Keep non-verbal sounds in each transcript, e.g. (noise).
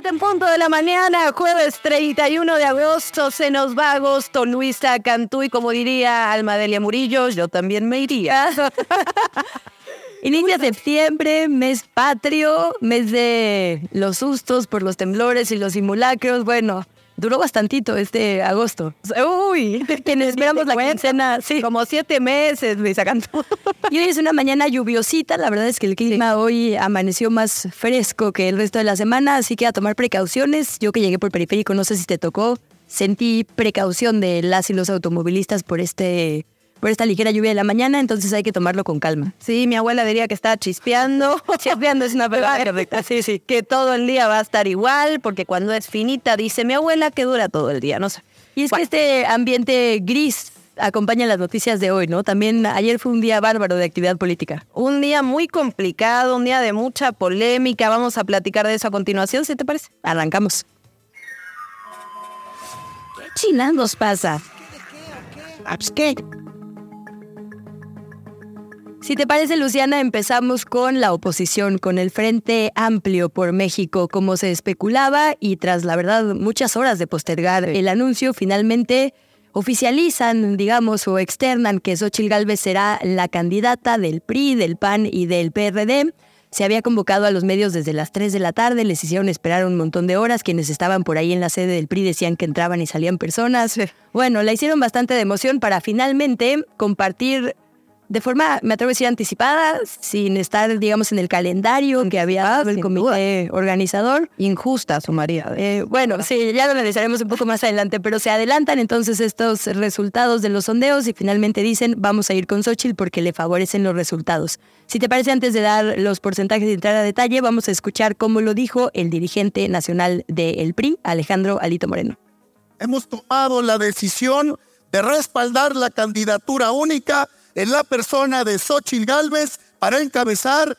7 en punto de la mañana, jueves 31 de agosto, se nos va agosto, Luisa Cantú y como diría Almadelia Murillo, yo también me iría. (laughs) Inicia septiembre, mes patrio, mes de los sustos por los temblores y los simulacros. Bueno, duró bastantito este agosto. Uy, quienes esperamos la quincena, sí. Como siete meses, Luisa Cantú. Y hoy es una mañana lluviosita. La verdad es que el clima hoy amaneció más fresco que el resto de la semana, así que a tomar precauciones. Yo que llegué por periférico, no sé si te tocó, sentí precaución de las y los automovilistas por este por esta ligera lluvia de la mañana, entonces hay que tomarlo con calma. Sí, mi abuela diría que está chispeando. (laughs) chispeando es una palabra (laughs) correcta. Sí, sí. Que todo el día va a estar igual, porque cuando es finita, dice mi abuela, que dura todo el día, no sé. Y es que este ambiente gris acompaña las noticias de hoy, ¿no? También ayer fue un día bárbaro de actividad política. Un día muy complicado, un día de mucha polémica. Vamos a platicar de eso a continuación, si te parece. Arrancamos. ¿Qué chinangos pasa? ¿Qué? Si te parece, Luciana, empezamos con la oposición, con el Frente Amplio por México, como se especulaba y tras, la verdad, muchas horas de postergar el anuncio, finalmente oficializan, digamos, o externan que Xochitl Gálvez será la candidata del PRI, del PAN y del PRD. Se había convocado a los medios desde las 3 de la tarde, les hicieron esperar un montón de horas, quienes estaban por ahí en la sede del PRI decían que entraban y salían personas. Bueno, la hicieron bastante de emoción para finalmente compartir de forma, me atrevo a decir, anticipada, sin estar, digamos, en el calendario que había dado el comité organizador. Injusta, sumaría. Eh, bueno, sí, ya lo analizaremos un poco más adelante, pero se adelantan entonces estos resultados de los sondeos y finalmente dicen, vamos a ir con Xochitl porque le favorecen los resultados. Si te parece, antes de dar los porcentajes de entrada a detalle, vamos a escuchar cómo lo dijo el dirigente nacional del PRI, Alejandro Alito Moreno. Hemos tomado la decisión de respaldar la candidatura única en la persona de Xochitl Galvez para encabezar.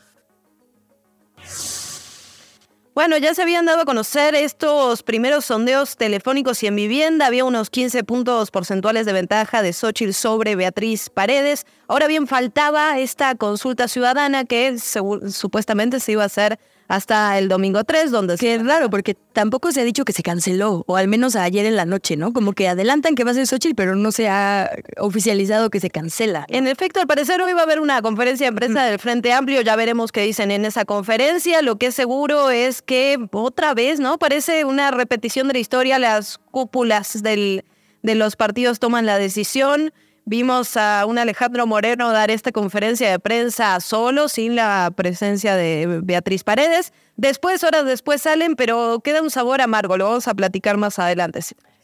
Bueno, ya se habían dado a conocer estos primeros sondeos telefónicos y en vivienda. Había unos 15 puntos porcentuales de ventaja de Xochitl sobre Beatriz Paredes. Ahora bien, faltaba esta consulta ciudadana que supuestamente se iba a hacer hasta el domingo 3, donde... Que es raro, porque tampoco se ha dicho que se canceló, o al menos ayer en la noche, ¿no? Como que adelantan que va a ser Xochitl, pero no se ha oficializado que se cancela. En efecto, al parecer hoy va a haber una conferencia de prensa del Frente Amplio, ya veremos qué dicen en esa conferencia. Lo que es seguro es que otra vez, ¿no? Parece una repetición de la historia, las cúpulas del, de los partidos toman la decisión. Vimos a un Alejandro Moreno dar esta conferencia de prensa solo, sin la presencia de Beatriz Paredes. Después, horas después salen, pero queda un sabor amargo. Lo vamos a platicar más adelante.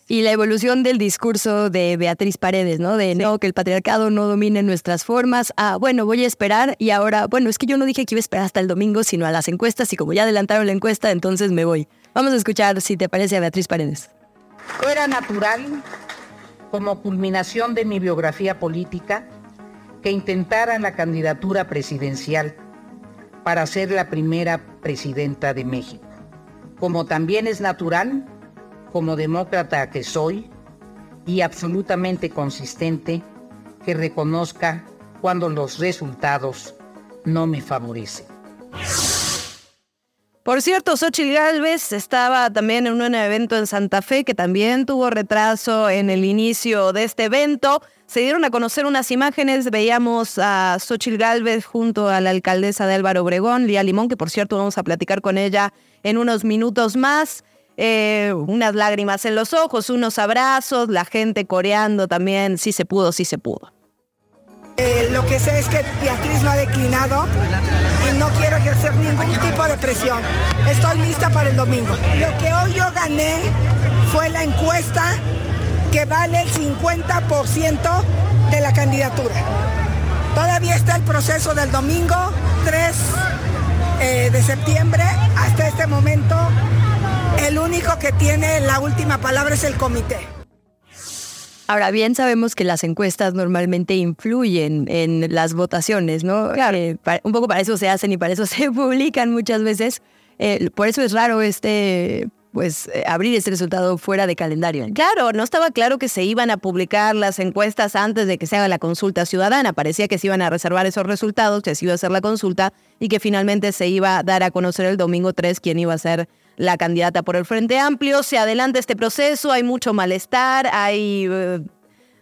Y la evolución del discurso de Beatriz Paredes, ¿no? De no, que el patriarcado no domine nuestras formas. Ah, bueno, voy a esperar y ahora, bueno, es que yo no dije que iba a esperar hasta el domingo, sino a las encuestas y como ya adelantaron la encuesta, entonces me voy. Vamos a escuchar si te parece a Beatriz Paredes. Era natural como culminación de mi biografía política que intentara la candidatura presidencial para ser la primera presidenta de México. Como también es natural, como demócrata que soy, y absolutamente consistente, que reconozca cuando los resultados no me favorecen. Por cierto, Xochitl Galvez estaba también en un evento en Santa Fe que también tuvo retraso en el inicio de este evento. Se dieron a conocer unas imágenes, veíamos a Xochitl Galvez junto a la alcaldesa de Álvaro Obregón, Lía Limón, que por cierto vamos a platicar con ella en unos minutos más. Eh, unas lágrimas en los ojos, unos abrazos, la gente coreando también, sí se pudo, sí se pudo. Eh, lo que sé es que Beatriz no ha declinado y no quiero ejercer ningún tipo de presión. Estoy lista para el domingo. Lo que hoy yo gané fue la encuesta que vale el 50% de la candidatura. Todavía está el proceso del domingo 3 eh, de septiembre. Hasta este momento, el único que tiene la última palabra es el comité. Ahora bien, sabemos que las encuestas normalmente influyen en las votaciones, ¿no? Claro. Eh, un poco para eso se hacen y para eso (laughs) se publican muchas veces. Eh, por eso es raro este pues eh, abrir este resultado fuera de calendario. Claro, no estaba claro que se iban a publicar las encuestas antes de que se haga la consulta ciudadana. Parecía que se iban a reservar esos resultados, que se iba a hacer la consulta y que finalmente se iba a dar a conocer el domingo 3 quién iba a ser la candidata por el Frente Amplio. Se adelanta este proceso, hay mucho malestar, hay eh,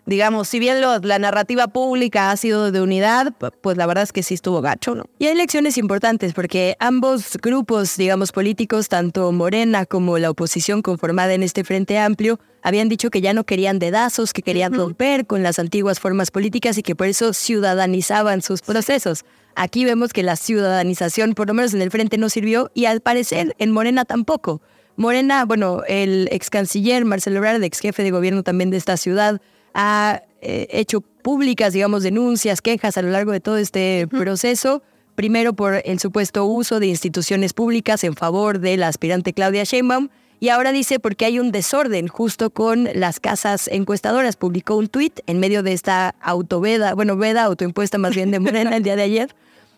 digamos, si bien la narrativa pública ha sido de unidad, pues la verdad es que sí estuvo gacho, ¿no? Y hay elecciones importantes porque ambos grupos, digamos, políticos, tanto Morena como la oposición conformada en este Frente Amplio, habían dicho que ya no querían dedazos, que querían romper con las antiguas formas políticas y que por eso ciudadanizaban sus procesos. Aquí vemos que la ciudadanización, por lo menos en el frente, no sirvió y al parecer en Morena tampoco. Morena, bueno, el ex canciller Marcelo Ebrard, ex jefe de gobierno también de esta ciudad, ha eh, hecho públicas, digamos, denuncias, quejas a lo largo de todo este proceso. Primero por el supuesto uso de instituciones públicas en favor de la aspirante Claudia Sheinbaum y ahora dice porque hay un desorden justo con las casas encuestadoras. Publicó un tuit en medio de esta autoveda, bueno, veda autoimpuesta más bien de Morena el día de ayer,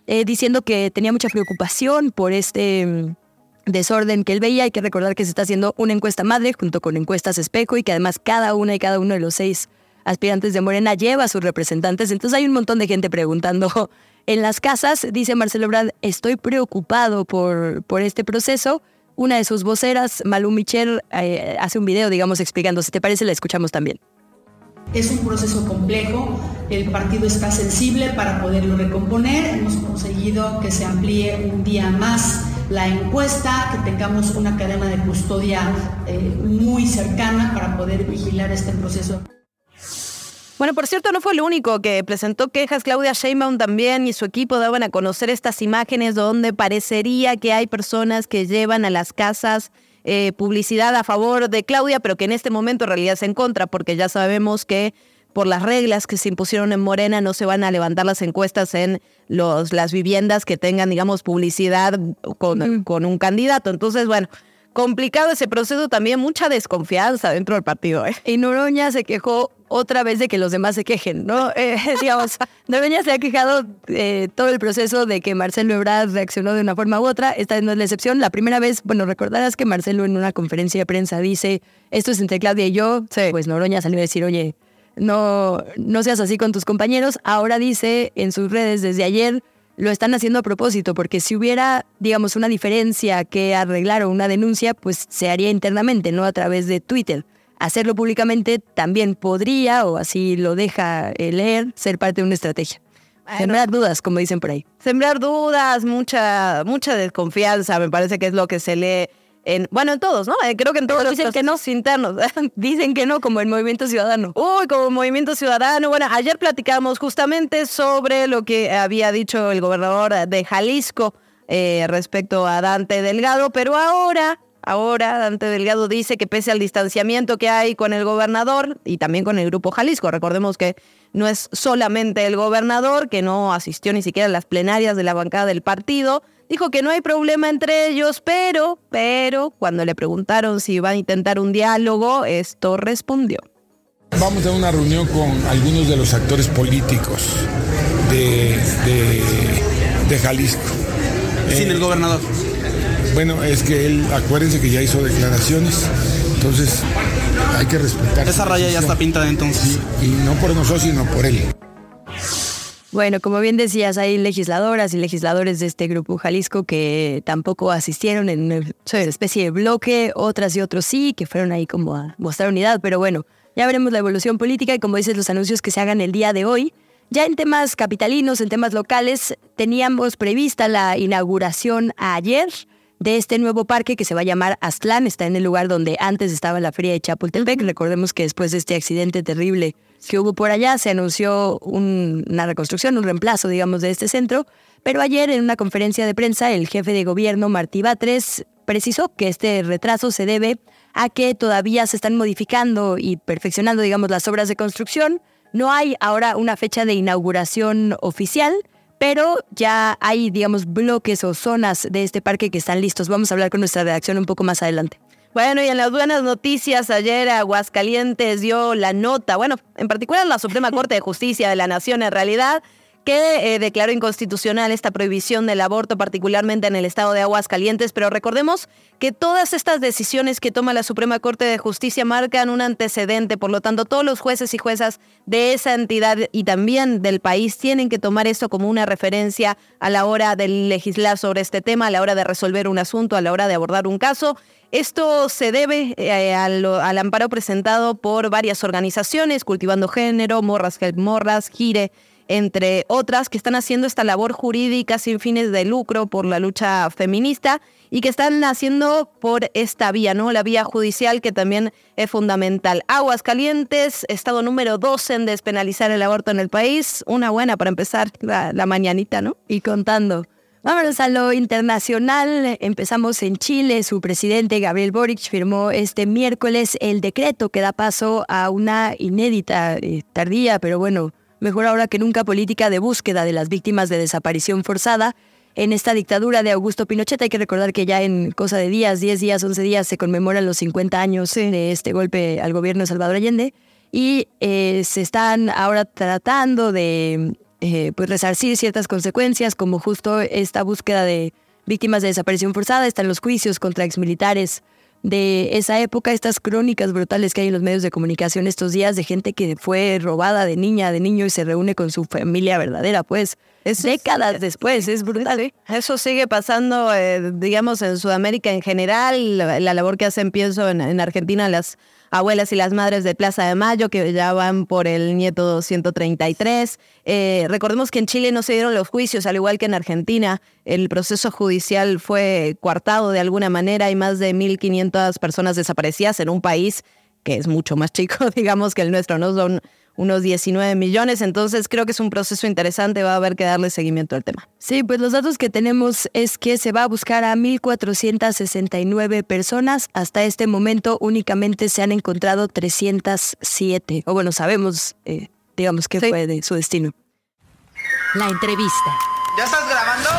eh, diciendo que tenía mucha preocupación por este mm, desorden que él veía. Hay que recordar que se está haciendo una encuesta madre junto con encuestas espejo y que además cada una y cada uno de los seis aspirantes de Morena lleva a sus representantes. Entonces hay un montón de gente preguntando (laughs) en las casas. Dice Marcelo Brad, estoy preocupado por, por este proceso. Una de sus voceras, Malú Michel, eh, hace un video, digamos, explicando. Si te parece, la escuchamos también. Es un proceso complejo, el partido está sensible para poderlo recomponer, hemos conseguido que se amplíe un día más la encuesta, que tengamos una cadena de custodia eh, muy cercana para poder vigilar este proceso. Bueno, por cierto, no fue el único que presentó quejas. Claudia Sheinbaum también y su equipo daban a conocer estas imágenes donde parecería que hay personas que llevan a las casas eh, publicidad a favor de Claudia, pero que en este momento en realidad es en contra, porque ya sabemos que por las reglas que se impusieron en Morena no se van a levantar las encuestas en los, las viviendas que tengan, digamos, publicidad con, con un candidato. Entonces, bueno, complicado ese proceso, también mucha desconfianza dentro del partido. ¿eh? Y Noroña se quejó otra vez de que los demás se quejen, ¿no? (laughs) Eh, digamos, Noroña se ha quejado eh, todo el proceso de que Marcelo Ebrard reaccionó de una forma u otra. Esta no es la excepción. La primera vez, bueno, recordarás que Marcelo en una conferencia de prensa dice, esto es entre Claudia y yo. Pues Noroña salió a decir, oye, no, no seas así con tus compañeros. Ahora dice en sus redes desde ayer, lo están haciendo a propósito, porque si hubiera, digamos, una diferencia que arreglar o una denuncia, pues se haría internamente, no a través de Twitter. Hacerlo públicamente también podría, o así lo deja leer, ser parte de una estrategia. Sembrar dudas, como dicen por ahí. Sembrar dudas, mucha, mucha desconfianza, me parece que es lo que se lee bueno, en todos, ¿no? Eh, creo que en todos los dicen que no internos. (laughs) dicen que no, como el Movimiento Ciudadano. Uy, como Movimiento Ciudadano. Bueno, ayer platicamos justamente sobre lo que había dicho el gobernador de Jalisco eh, respecto a Dante Delgado, pero ahora Ahora Dante Delgado dice que pese al distanciamiento que hay con el gobernador y también con el grupo Jalisco, recordemos que no es solamente el gobernador que no asistió ni siquiera a las plenarias de la bancada del partido, Dijo que no hay problema entre ellos, pero, pero, cuando le preguntaron si iban a intentar un diálogo, esto respondió. Vamos a una reunión con algunos de los actores políticos de, de, Jalisco. Sin el gobernador. Bueno, es que él, acuérdense que ya hizo declaraciones, entonces hay que respetar. Esa raya ya está pintada entonces. y no por nosotros, sino por él. Bueno, como bien decías, hay legisladoras y legisladores de este grupo Jalisco que tampoco asistieron en una especie de bloque, otras y otros sí, que fueron ahí como a mostrar unidad, pero bueno, ya veremos la evolución política y como dices, los anuncios que se hagan el día de hoy. Ya en temas capitalinos, en temas locales, teníamos prevista la inauguración ayer de este nuevo parque que se va a llamar Aztlán. Está en el lugar donde antes estaba la feria de Chapultepec. Recordemos que después de este accidente terrible que hubo por allá, se anunció una reconstrucción, un reemplazo, digamos, de este centro. Pero ayer en una conferencia de prensa, el jefe de gobierno, Martí Batres, precisó que este retraso se debe a que todavía se están modificando y perfeccionando, digamos, las obras de construcción. No hay ahora una fecha de inauguración oficial, pero ya hay, digamos, bloques o zonas de este parque que están listos. Vamos a hablar con nuestra redacción un poco más adelante. Bueno, y en las buenas noticias, ayer Aguascalientes dio la nota, bueno, en particular la Suprema Corte de Justicia de la Nación en realidad, que eh, declaró inconstitucional esta prohibición del aborto, particularmente en el estado de Aguascalientes. Pero recordemos que todas estas decisiones que toma la Suprema Corte de Justicia marcan un antecedente. Por lo tanto, todos los jueces y juezas de esa entidad y también del país tienen que tomar esto como una referencia a la hora de legislar sobre este tema, a la hora de resolver un asunto, a la hora de abordar un caso. Esto se debe eh, al, al, amparo presentado por varias organizaciones, Cultivando Género, Morras Help Morras, Gire, entre otras, que están haciendo esta labor jurídica sin fines de lucro por la lucha feminista y que están haciendo por esta vía, ¿no? La vía judicial que también es fundamental. Aguas Calientes, estado número 12 en despenalizar el aborto en el país. Una buena para empezar la, la mañanita, ¿no? Y contando. Vámonos a lo internacional. Empezamos en Chile. Su presidente, Gabriel Boric, firmó este miércoles el decreto que da paso a una inédita, eh, tardía, pero bueno, mejor ahora que nunca, política de búsqueda de las víctimas de desaparición forzada. En esta dictadura de Augusto Pinochet. Hay que recordar que ya en cosa de días, 10 días, 11 días, se conmemoran los 50 años de este golpe al gobierno de Salvador Allende. Y eh, se están ahora tratando de eh, pues resarcir ciertas consecuencias, como justo esta búsqueda de víctimas de desaparición forzada, están los juicios contra exmilitares de esa época, estas crónicas brutales que hay en los medios de comunicación estos días de gente que fue robada de niña, de niño y se reúne con su familia verdadera, pues es décadas después, es brutal. ¿eh? Eso sigue pasando, eh, digamos, en Sudamérica en general, la, la labor que hacen, pienso, en, en Argentina, las abuelas y las madres de Plaza de Mayo, que ya van por el nieto 133. Eh, recordemos que en Chile no se dieron los juicios, al igual que en Argentina. El proceso judicial fue coartado de alguna manera. Hay más de 1.500 personas desaparecidas en un país que es mucho más chico, (laughs) digamos, que el nuestro, ¿no? Son unos 19 millones, entonces creo que es un proceso interesante, va a haber que darle seguimiento al tema. Sí, pues los datos que tenemos es que se va a buscar a 1.469 personas, hasta este momento únicamente se han encontrado 307, o bueno, sabemos, eh, digamos, qué sí. fue de su destino. La entrevista. ¿Ya estás grabando?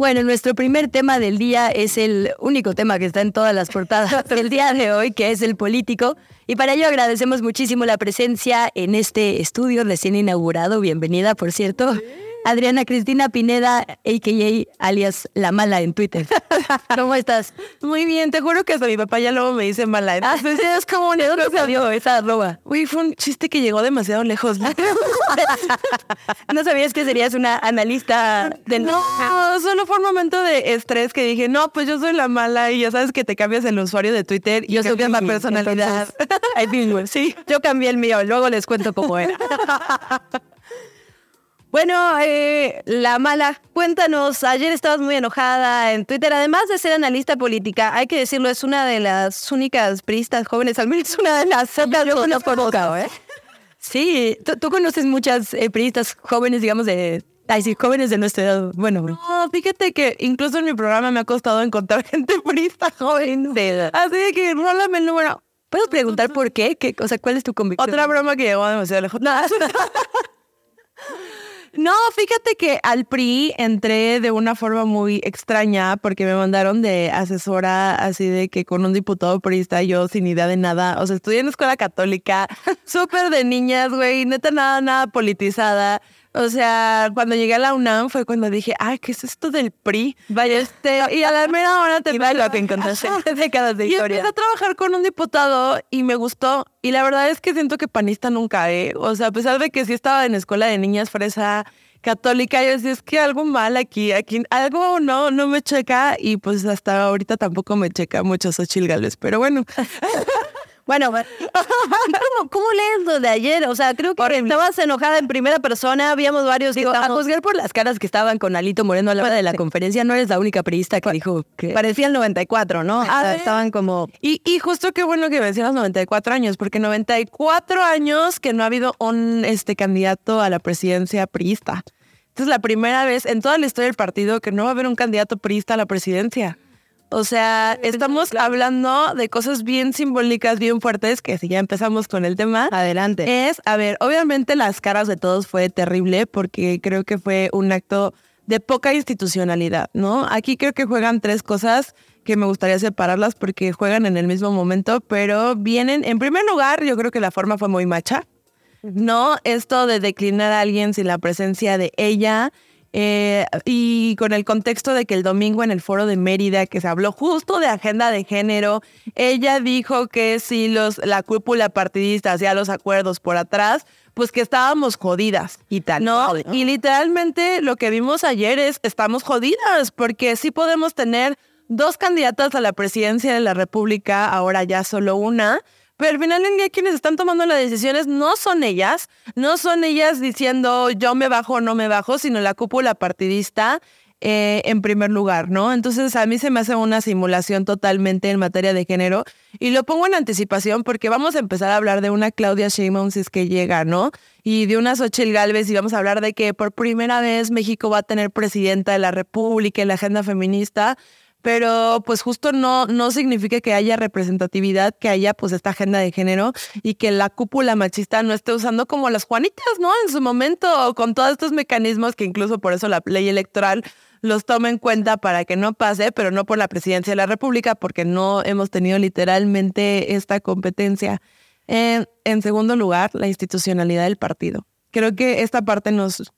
Bueno, nuestro primer tema del día es el único tema que está en todas las portadas (laughs) del día de hoy, que es el político. Y para ello agradecemos muchísimo la presencia en este estudio recién inaugurado. Bienvenida, por cierto. Sí. Adriana Cristina Pineda, a.k.a. alias La Mala en Twitter. (laughs) ¿Cómo estás? Muy bien, te juro que hasta mi papá ya luego me dice Mala. Entonces es como un ¿De dónde salió esa arroba? Uy, fue un chiste que llegó demasiado lejos. (laughs) ¿No sabías que serías una analista de No, solo fue un momento de estrés que dije, no, pues yo soy la mala y ya sabes que te cambias el usuario de Twitter y yo soy la personalidad. Entonces, (laughs) sí, yo cambié el mío, luego les cuento cómo era. Bueno, eh, la mala, cuéntanos, ayer estabas muy enojada en Twitter, además de ser analista política, hay que decirlo, es una de las únicas priistas jóvenes, al menos una de las otras yo conozco, ¿eh? Sí, ¿tú, tú conoces muchas eh, priistas jóvenes, digamos, de Ay, sí, jóvenes de nuestra edad. Bueno, no, fíjate que incluso en mi programa me ha costado encontrar gente priista joven. Sí. Así de que rólame el número. ¿Puedo preguntar por qué? ¿Qué? O sea, ¿cuál es tu convicción? Otra broma que llegó demasiado lejos. Nada. (laughs) (laughs) No, fíjate que al PRI entré de una forma muy extraña porque me mandaron de asesora así de que con un diputado priista yo sin idea de nada. O sea, estudié en escuela católica, (laughs) súper de niñas, güey, neta nada, nada politizada. O sea, cuando llegué a la UNAM fue cuando dije, ay, ¿qué es esto del PRI? Vaya, este, y a la mera hora te (laughs) va lo que encontraste (laughs) décadas de historia. Y empecé a trabajar con un diputado y me gustó. Y la verdad es que siento que panista nunca, ¿eh? O sea, a pesar de que sí estaba en escuela de niñas fresa católica, yo decía, es que algo mal aquí, aquí, algo no, no me checa. Y pues hasta ahorita tampoco me checa mucho Xochitl Gálvez, pero bueno. (laughs) Bueno, (laughs) ¿cómo, ¿cómo, lees lo de ayer? O sea, creo que Horrible. estabas enojada en primera persona, habíamos varios Digo, estábamos... a juzgar por las caras que estaban con Alito Moreno a la hora de la conferencia, no eres la única periodista que dijo que... Parecía el 94, ¿no? Ah, estaban como... Y, y justo qué bueno que mencionas 94 años, porque 94 años que no ha habido un este, candidato a la presidencia priista. Esta es la primera vez en toda la historia del partido que no va a haber un candidato priista a la presidencia. O sea, estamos hablando de cosas bien simbólicas, bien fuertes, que si ya empezamos con el tema. Adelante. Es, a ver, obviamente las caras de todos fue terrible porque creo que fue un acto de poca institucionalidad, ¿no? Aquí creo que juegan tres cosas que me gustaría separarlas porque juegan en el mismo momento, pero vienen, en primer lugar, yo creo que la forma fue muy macha. ¿no? Esto de declinar a alguien sin la presencia de ella. Eh, y con el contexto de que el domingo en el foro de Mérida, que se habló justo de agenda de género, ella dijo que si los, la cúpula partidista hacía los acuerdos por atrás, pues que estábamos jodidas. Y tal. ¿no? Y literalmente lo que vimos ayer es, estamos jodidas, porque sí podemos tener dos candidatas a la presidencia de la República, ahora ya solo una, pero al final del día quienes están tomando las decisiones no son ellas, no son ellas diciendo yo me bajo o no me bajo, sino la cúpula partidista eh, en primer lugar, ¿no? Entonces a mí se me hace una simulación totalmente en materia de género y lo pongo en anticipación porque vamos a empezar a hablar de una Claudia Sheinbaum si es que llega, ¿no? Y de una Xochitl Galvez y vamos a hablar de que por primera vez México va a tener presidenta de la República en la agenda feminista pero pues justo no, no significa que haya representatividad, que haya pues esta agenda de género y que la cúpula machista no esté usando como las Juanitas, ¿no? En su momento, con todos estos mecanismos que incluso por eso la ley electoral los toma en cuenta para que no pase, pero no por la presidencia de la República, porque no hemos tenido literalmente esta competencia. Eh, en segundo lugar, la institucionalidad del partido. Creo que esta parte nos,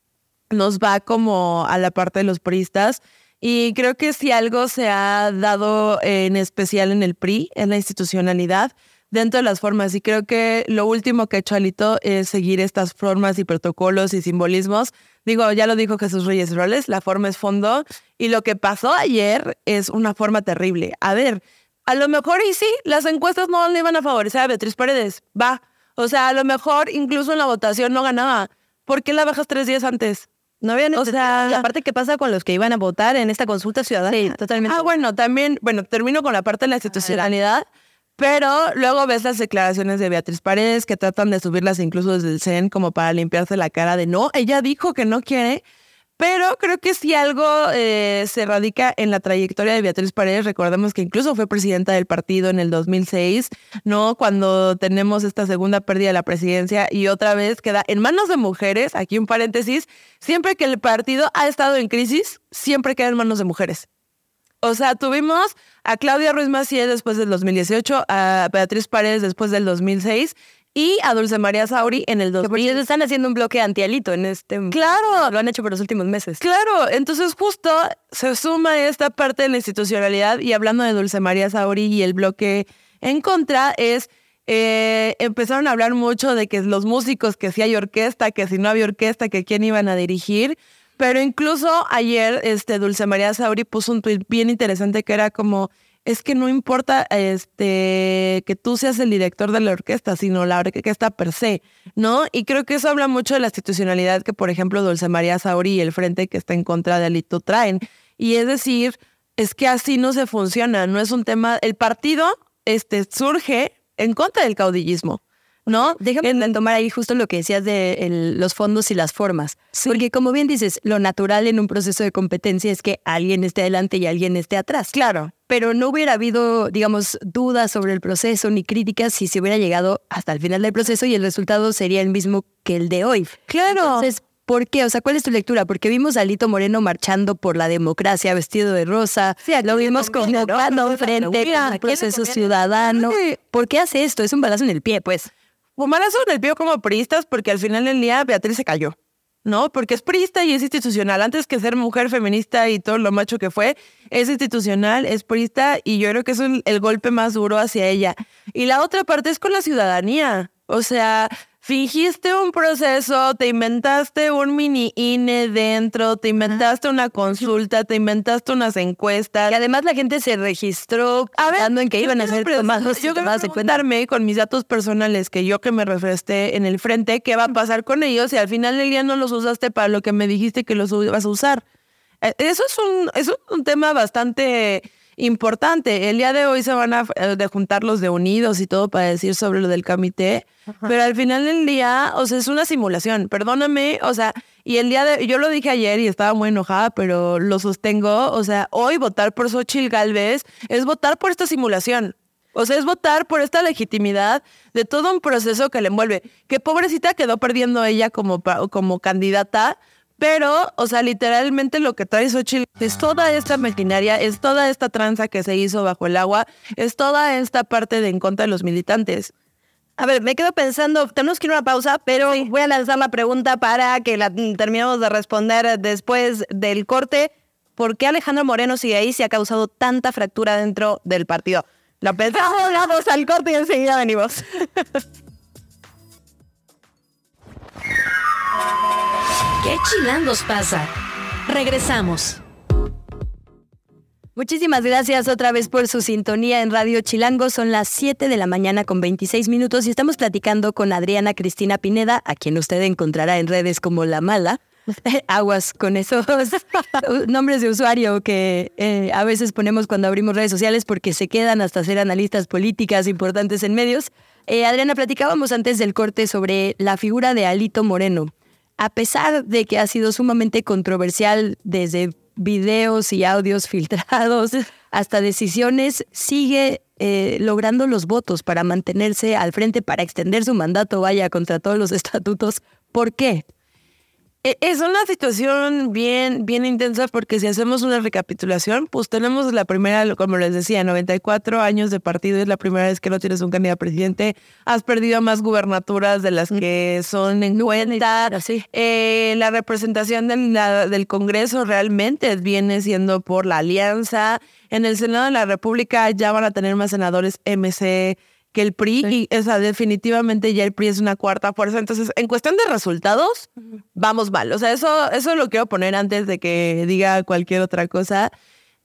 nos va como a la parte de los puristas y creo que si algo se ha dado en especial en el PRI, es la institucionalidad dentro de las formas. Y creo que lo último que ha hecho Alito es seguir estas formas y protocolos y simbolismos. Digo, ya lo dijo Jesús Reyes Roles, la forma es fondo. Y lo que pasó ayer es una forma terrible. A ver, a lo mejor y sí, las encuestas no le iban a favorecer a Beatriz Paredes. Va. O sea, a lo mejor incluso en la votación no ganaba. ¿Por qué la bajas tres días antes? No había O sea, y aparte, ¿qué pasa con los que iban a votar en esta consulta ciudadana? Sí, totalmente. Ah, bueno, también, bueno, termino con la parte de la institucionalidad, pero luego ves las declaraciones de Beatriz Paredes que tratan de subirlas incluso desde el CEN como para limpiarse la cara de no, ella dijo que no quiere, pero creo que si algo eh, se radica en la trayectoria de Beatriz Paredes, recordemos que incluso fue presidenta del partido en el 2006, ¿no? Cuando tenemos esta segunda pérdida de la presidencia y otra vez queda en manos de mujeres, aquí un paréntesis, siempre que el partido ha estado en crisis, siempre queda en manos de mujeres. O sea, tuvimos a Claudia Ruiz Macié después del 2018, a Beatriz Paredes después del 2006 y a Dulce María Sauri en el Que por 2000. cierto están haciendo un bloque antialito en este. Claro. Lo han hecho por los últimos meses. Claro, entonces justo se suma esta parte de la institucionalidad y hablando de Dulce María Sauri y el bloque en contra es, eh, empezaron a hablar mucho de que los músicos, que si hay orquesta, que si no había orquesta, que quién iban a dirigir, pero incluso ayer este, Dulce María Sauri puso un tuit bien interesante que era como, es que no importa este, que tú seas el director de la orquesta, sino la orquesta per se, ¿no? Y creo que eso habla mucho de la institucionalidad que, por ejemplo, Dulce María Sauri y el frente que está en contra de Alito traen. Y es decir, es que así no se funciona, no es un tema, el partido este, surge en contra del caudillismo. ¿No? Déjame tomar ahí justo lo que decías de el- los fondos y las formas. Porque como bien dices, lo natural en un proceso de competencia es que alguien esté adelante y alguien esté atrás. Claro. Pero no hubiera habido, digamos, dudas sobre el proceso ni críticas si se hubiera llegado hasta el final del proceso y el resultado sería el mismo que el de hoy. Claro. Entonces, ¿por qué? O sea, ¿cuál es tu lectura? Porque vimos a Alito Moreno marchando por la democracia vestido de rosa. lo vimos convocando un frente un proceso ¿quién es- ciudadano. Sí. ¿Por qué hace esto? Es un balazo en el pie, pues. Fumarazo en el pie como priistas porque al final del día Beatriz se cayó, ¿no? Porque es priista y es institucional. Antes que ser mujer feminista y todo lo macho que fue, es institucional, es priista y yo creo que es el golpe más duro hacia ella. Y la otra parte es con la ciudadanía. O sea, fingiste un proceso, te inventaste un mini INE dentro, te inventaste una consulta, te inventaste unas encuestas. Y además la gente se registró pensando en que iban a ser tomados yo quiero preguntarme con mis datos personales que yo que me refresté en el frente, ¿qué va a pasar con ellos si al final del día no los usaste para lo que me dijiste que los ibas a usar? Eh, Eso es un, eso es un tema bastante importante. El día de hoy se van a eh, de juntar los de Unidos y todo para decir sobre lo del comité, pero al final del día, o sea, es una simulación, perdóname, o sea, y el día de, yo lo dije ayer y estaba muy enojada, pero lo sostengo, o sea, hoy votar por Xochitl Galvez es votar por esta simulación. O sea, es votar por esta legitimidad de todo un proceso que le envuelve. Que pobrecita quedó perdiendo ella como, como candidata, pero, o sea, literalmente lo que trae Xochitl es toda esta maquinaria, es toda esta tranza que se hizo bajo el agua, es toda esta parte de en contra de los militantes. A ver, me quedo pensando, tenemos que ir a una pausa, pero voy a lanzar la pregunta para que la terminemos de responder después del corte. ¿Por qué Alejandro Moreno sigue ahí si ha causado tanta fractura dentro del partido? Lo pensamos, (laughs) vamos al corte y enseguida venimos. (laughs) ¿Qué chilangos pasa? Regresamos. Muchísimas gracias otra vez por su sintonía en Radio Chilango. Son las 7 de la mañana con 26 minutos y estamos platicando con Adriana Cristina Pineda, a quien usted encontrará en redes como La Mala. (laughs) Aguas con esos (laughs) nombres de usuario que eh, a veces ponemos cuando abrimos redes sociales porque se quedan hasta ser analistas políticas importantes en medios. Eh, Adriana, platicábamos antes del corte sobre la figura de Alito Moreno. A pesar de que ha sido sumamente controversial desde videos y audios (laughs) filtrados hasta decisiones, sigue eh, logrando los votos para mantenerse al frente, para extender su mandato, vaya, contra todos los (laughs) estatutos. ¿Por qué? E, es una situación bien, bien intensa porque si hacemos una recapitulación, pues tenemos la primera, como les decía, 94 años de partido, es la primera vez que no tienes un candidato a presidente, has perdido más gubernaturas de las que son en cuenta. Eh, la representación del, del Congreso realmente viene siendo por la alianza. En el Senado de la República ya van a tener más senadores MC que el PRI, y o definitivamente ya el PRI es una cuarta fuerza. Entonces, en cuestión de resultados, vamos mal. O sea, eso, eso lo quiero poner antes de que diga cualquier otra cosa.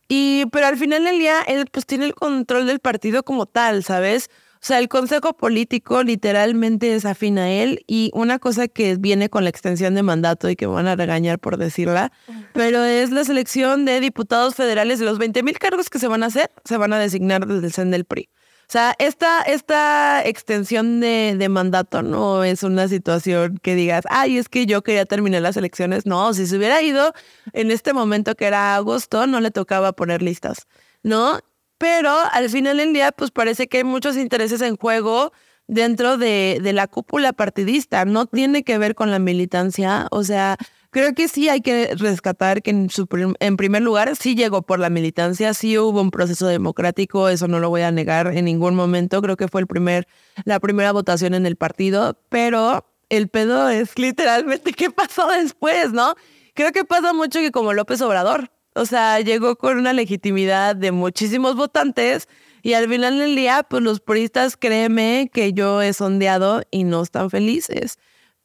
Y, pero al final del día, él pues tiene el control del partido como tal, ¿sabes? O sea, el consejo político literalmente es afín a él y una cosa que viene con la extensión de mandato y que me van a regañar por decirla, pero es la selección de diputados federales de los 20 mil cargos que se van a hacer, se van a designar desde el CEN del PRI. O sea, esta, esta extensión de, mandato no es una situación que digas, ay, es que yo quería terminar las elecciones. No, si se hubiera ido en este momento que era agosto, no le tocaba poner listas, ¿no? Pero al final del día, pues parece que hay muchos intereses en juego dentro de, de la cúpula partidista. No tiene que ver con la militancia. O sea, Creo que sí hay que rescatar que en, su en primer lugar sí llegó por la militancia, sí hubo un proceso democrático, eso no lo voy a negar en ningún momento, creo que fue el primer, la primera votación en el partido, pero el pedo es literalmente (laughs) qué pasó después, ¿no? Creo que pasa mucho que como López Obrador, o sea, llegó con una legitimidad de muchísimos votantes y al final del día, pues los puristas, créeme que yo he sondeado y no están felices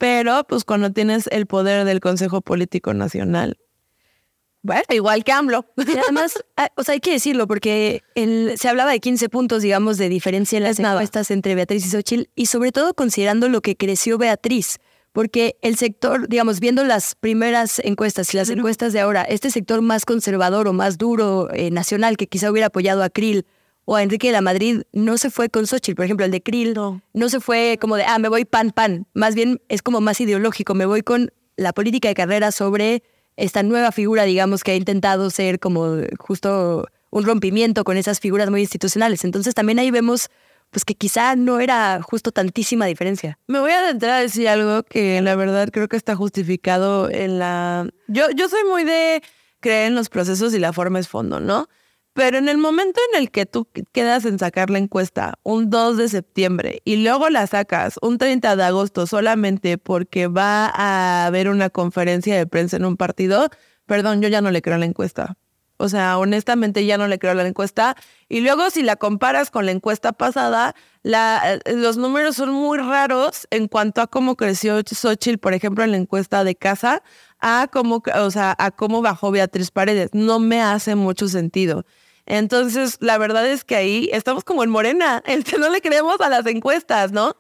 pero pues cuando tienes el poder del Consejo Político Nacional, bueno, igual que AMLO. Y además, (laughs) ah, o sea, hay que decirlo, porque se hablaba de 15 puntos, digamos, de diferencia en las encuestas entre Beatriz y Xochitl, y sobre todo considerando lo que creció Beatriz, porque el sector, digamos, viendo las primeras encuestas y las encuestas de ahora, este sector más conservador o más duro eh, nacional que quizá hubiera apoyado a Krill o a Enrique de la Madrid no se fue con Xochitl, por ejemplo, el de Krill no. se fue como de, ah, me voy pan, pan. Más bien es como más ideológico, me voy con la política de carrera sobre esta nueva figura, digamos, que ha intentado ser como justo un rompimiento con esas figuras muy institucionales. Entonces también ahí vemos pues que quizá no era justo tantísima diferencia. Me voy a adentrar a decir algo que la verdad creo que está justificado en la... Yo, yo soy muy de creer en los procesos y la forma es fondo, ¿no? Pero en el momento en el que tú quedas en sacar la encuesta un 2 de septiembre y luego la sacas un 30 de agosto solamente porque va a haber una conferencia de prensa en un partido, perdón, yo ya no le creo la encuesta. O sea, honestamente ya no le creo la encuesta. Y luego si la comparas con la encuesta pasada, la, los números son muy raros en cuanto a cómo creció Xochitl, por ejemplo, en la encuesta de casa, a cómo, o sea, a cómo bajó Beatriz Paredes. No me hace mucho sentido. Entonces, la verdad es que ahí estamos como en Morena, (laughs) el que no le creemos a las encuestas, ¿no?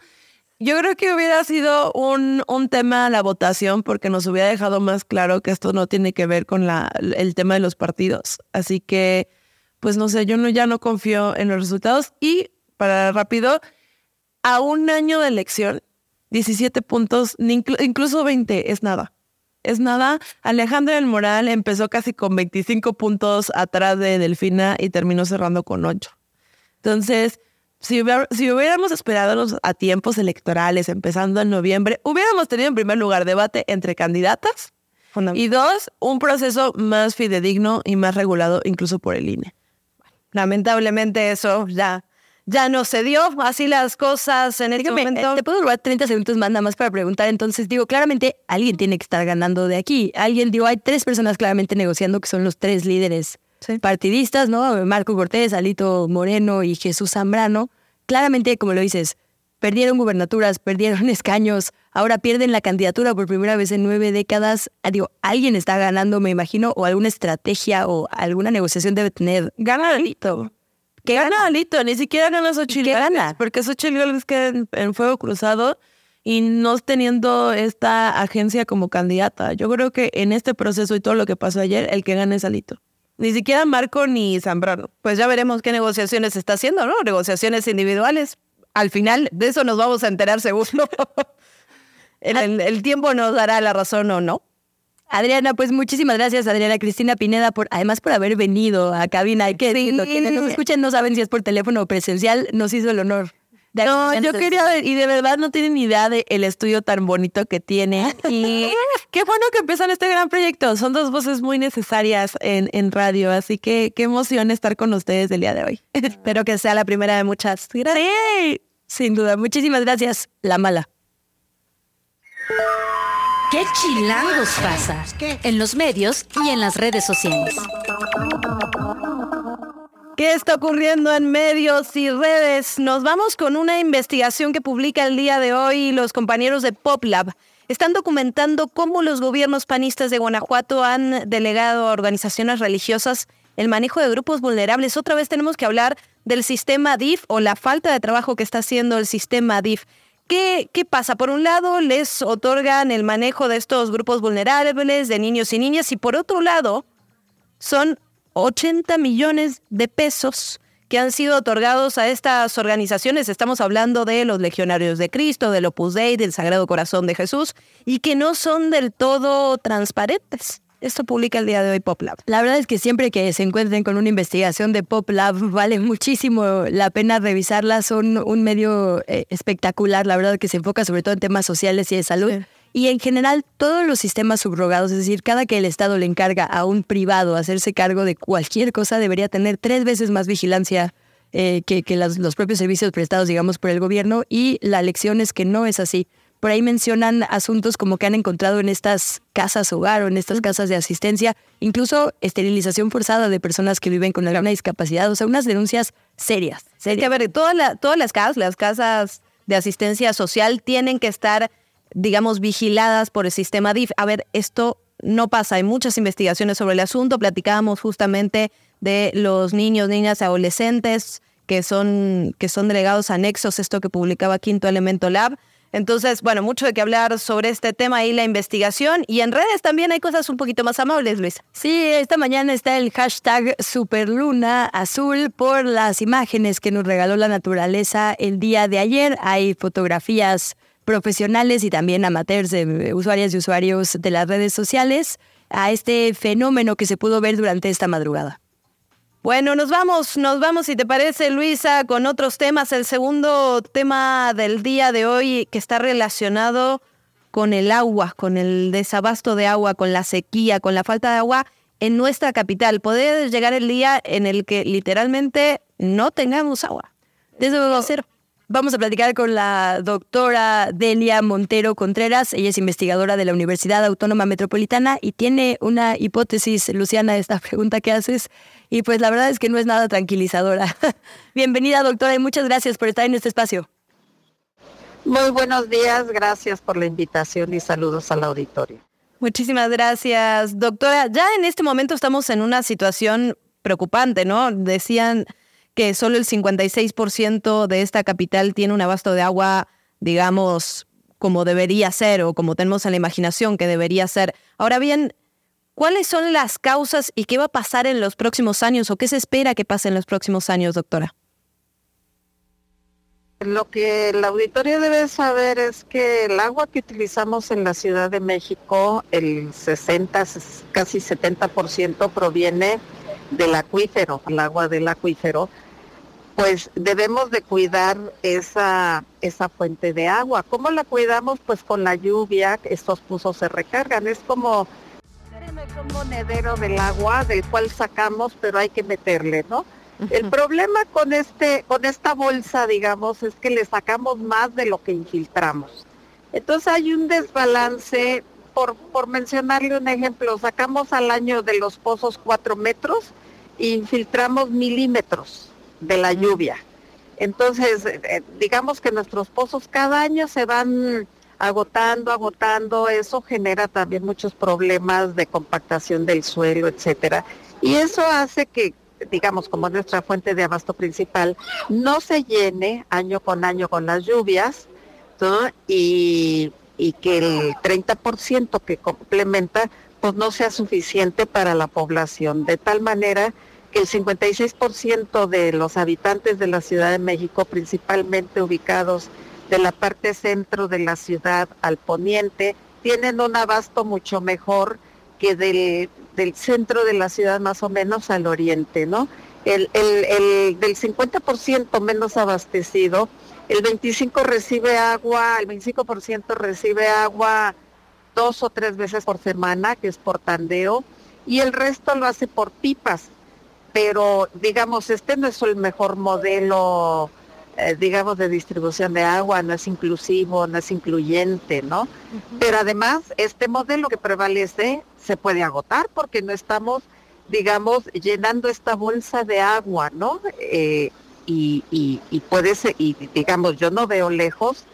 Yo creo que hubiera sido un, un tema la votación porque nos hubiera dejado más claro que esto no tiene que ver con la, el tema de los partidos. Así que, pues no sé, yo no, ya no confío en los resultados. Y para rápido, a un año de elección, 17 puntos, incluso 20 es nada es nada. Alejandro del Moral empezó casi con 25 puntos atrás de Delfina y terminó cerrando con 8. Entonces, si, si hubiéramos esperado a tiempos electorales empezando en noviembre, hubiéramos tenido en primer lugar debate entre candidatas y dos, un proceso más fidedigno y más regulado incluso por el INE. Lamentablemente eso ya ya no se dio. Así las cosas en este Dígame, momento. Te puedo robar 30 segundos más nada más para preguntar. Entonces, digo, claramente alguien tiene que estar ganando de aquí. Alguien, digo, hay tres personas claramente negociando que son los tres líderes partidistas, ¿no? Marco Cortés, Alito Moreno y Jesús Zambrano. Claramente, como lo dices, perdieron gubernaturas, perdieron (laughs) escaños, ahora pierden la candidatura por primera vez en nueve décadas. Ah, Digo, alguien está ganando, me imagino, o alguna estrategia o alguna negociación debe tener. Gana Alito. ¿Qué Gana Alito, ni siquiera gana Xochitl ¿Qué gana? Porque Xochitl Gálvez queda en, en fuego cruzado y no teniendo esta agencia como candidata. Yo creo que en este proceso y todo lo que pasó ayer, el que gana es Alito. Ni siquiera Marco ni Zambrano. Pues ya veremos qué negociaciones está haciendo, ¿no? Negociaciones individuales. Al final, de eso nos vamos a enterar seguro. (laughs) (laughs) el, el- el tiempo nos dará la razón o no. Adriana, pues muchísimas gracias, Adriana Cristina Pineda, por además por haber venido a cabina. Que decirlo, quienes nos escuchan no saben si es por teléfono o presencial, nos hizo el honor. de No, yo quería ver, y de verdad no tienen ni idea del el estudio tan bonito que tiene. Y (laughs) qué bueno que empiezan este gran proyecto. Son dos voces muy necesarias en, en radio, así que qué emoción estar con ustedes el día de hoy. (laughs) Espero que sea la primera de muchas. Gracias. Sí. Sin duda, muchísimas gracias. La mala. ¿Qué chilangos pasa? En los medios y en las redes sociales. ¿Qué está ocurriendo en medios y redes? Nos vamos con una investigación que publica el día de hoy los compañeros de PopLab. Están documentando cómo los gobiernos panistas de Guanajuato han delegado a organizaciones religiosas el manejo de grupos vulnerables. Otra vez tenemos que hablar del sistema DIF o la falta de trabajo que está haciendo el sistema DIF. ¿Qué, ¿Qué pasa? Por un lado, les otorgan el manejo de estos grupos vulnerables, de niños y niñas, y por otro lado, son 80 millones de pesos que han sido otorgados a estas organizaciones. Estamos hablando de los Legionarios de Cristo, del Opus Dei, del Sagrado Corazón de Jesús, y que no son del todo transparentes. Esto publica el día de hoy PopLab. La verdad es que siempre que se encuentren con una investigación de Pop Lab, (laughs) vale muchísimo la pena revisarla. Son un medio eh, espectacular, la verdad, que se enfoca sobre todo en temas sociales y de salud. Y en general, todos los sistemas subrogados, es decir, cada que el Estado le encarga a un privado hacerse cargo de cualquier cosa, debería tener tres veces más vigilancia eh, que, que las- los propios servicios prestados, digamos, por el gobierno. Y la lección es que no es así. Por ahí mencionan asuntos como que han encontrado en estas casas hogar o en estas casas de asistencia, incluso esterilización forzada de personas que viven con alguna discapacidad, o sea, unas denuncias serias. Serias. que, a ver, todas, la- todas las casas, las casas de asistencia social tienen que estar, digamos, vigiladas por el sistema DIF. A ver, esto no pasa. Hay muchas investigaciones sobre el asunto. Platicábamos justamente de los niños, niñas, adolescentes que son, que son delegados anexos, esto que publicaba Quinto Elemento Lab. Entonces, bueno, mucho de qué hablar sobre este tema y la investigación. Y en redes también hay cosas un poquito más amables, Luis. Sí, esta mañana está el hashtag Superluna Azul por las imágenes que nos regaló la naturaleza el día de ayer. Hay fotografías profesionales y también amateurs de usuarias y usuarios de las redes sociales a este fenómeno que se pudo ver durante esta madrugada. Bueno, nos vamos, nos vamos, si te parece, Luisa, con otros temas. El segundo tema del día de hoy que está relacionado con el agua, con el desabasto de agua, con la sequía, con la falta de agua en nuestra capital. Puede llegar el día en el que literalmente no tengamos agua. Desde luego, vamos a platicar con la doctora Delia Montero Contreras. Ella es investigadora de la Universidad Autónoma Metropolitana y tiene una hipótesis, Luciana, de esta pregunta que haces. Y pues la verdad es que no es nada tranquilizadora. (laughs) Bienvenida, doctora, y muchas gracias por estar en este espacio. Muy buenos días, gracias por la invitación y saludos al auditorio. Muchísimas gracias, doctora. Ya en este momento estamos en una situación preocupante, ¿no? Decían que solo el 56% de esta capital tiene un abasto de agua, digamos, como debería ser o como tenemos en la imaginación que debería ser. Ahora bien, ¿cuáles son las causas y qué va a pasar en los próximos años o qué se espera que pase en los próximos años, doctora? Lo que el auditorio debe saber es que el agua que utilizamos en la Ciudad de México, el 60, casi 70% proviene del acuífero, el agua del acuífero, pues debemos de cuidar esa, esa fuente de agua. ¿Cómo la cuidamos? Pues con la lluvia, estos pozos se recargan. Es como un monedero del agua del cual sacamos, pero hay que meterle, ¿no? El problema con este, con esta bolsa, digamos, es que le sacamos más de lo que infiltramos. Entonces hay un desbalance, por, por mencionarle un ejemplo, sacamos al año de los pozos cuatro metros e infiltramos milímetros de la lluvia. Entonces, eh, digamos que nuestros pozos cada año se van agotando, agotando, eso genera también muchos problemas de compactación del suelo, etcétera. Y eso hace que, digamos, como nuestra fuente de abasto principal, no se llene año con año con las lluvias, y, y que el 30% que complementa, pues no sea suficiente para la población, de tal manera que el 56% de los habitantes de la Ciudad de México, principalmente ubicados de la parte centro de la ciudad al poniente, tienen un abasto mucho mejor que del, centro de la ciudad más o menos al oriente, ¿no? El, el, el del 50% menos abastecido, el 25 recibe agua, el 25% recibe agua dos o tres veces por semana, que es por tandeo, y el resto lo hace por pipas. Pero, digamos, este no es el mejor modelo eh, digamos, de distribución de agua, no es inclusivo, no es incluyente, ¿no? Pero además, este modelo que prevalece se puede agotar porque no estamos, digamos, llenando esta bolsa de agua, ¿no? Eh, y, y, y puede ser, y digamos, yo no veo lejos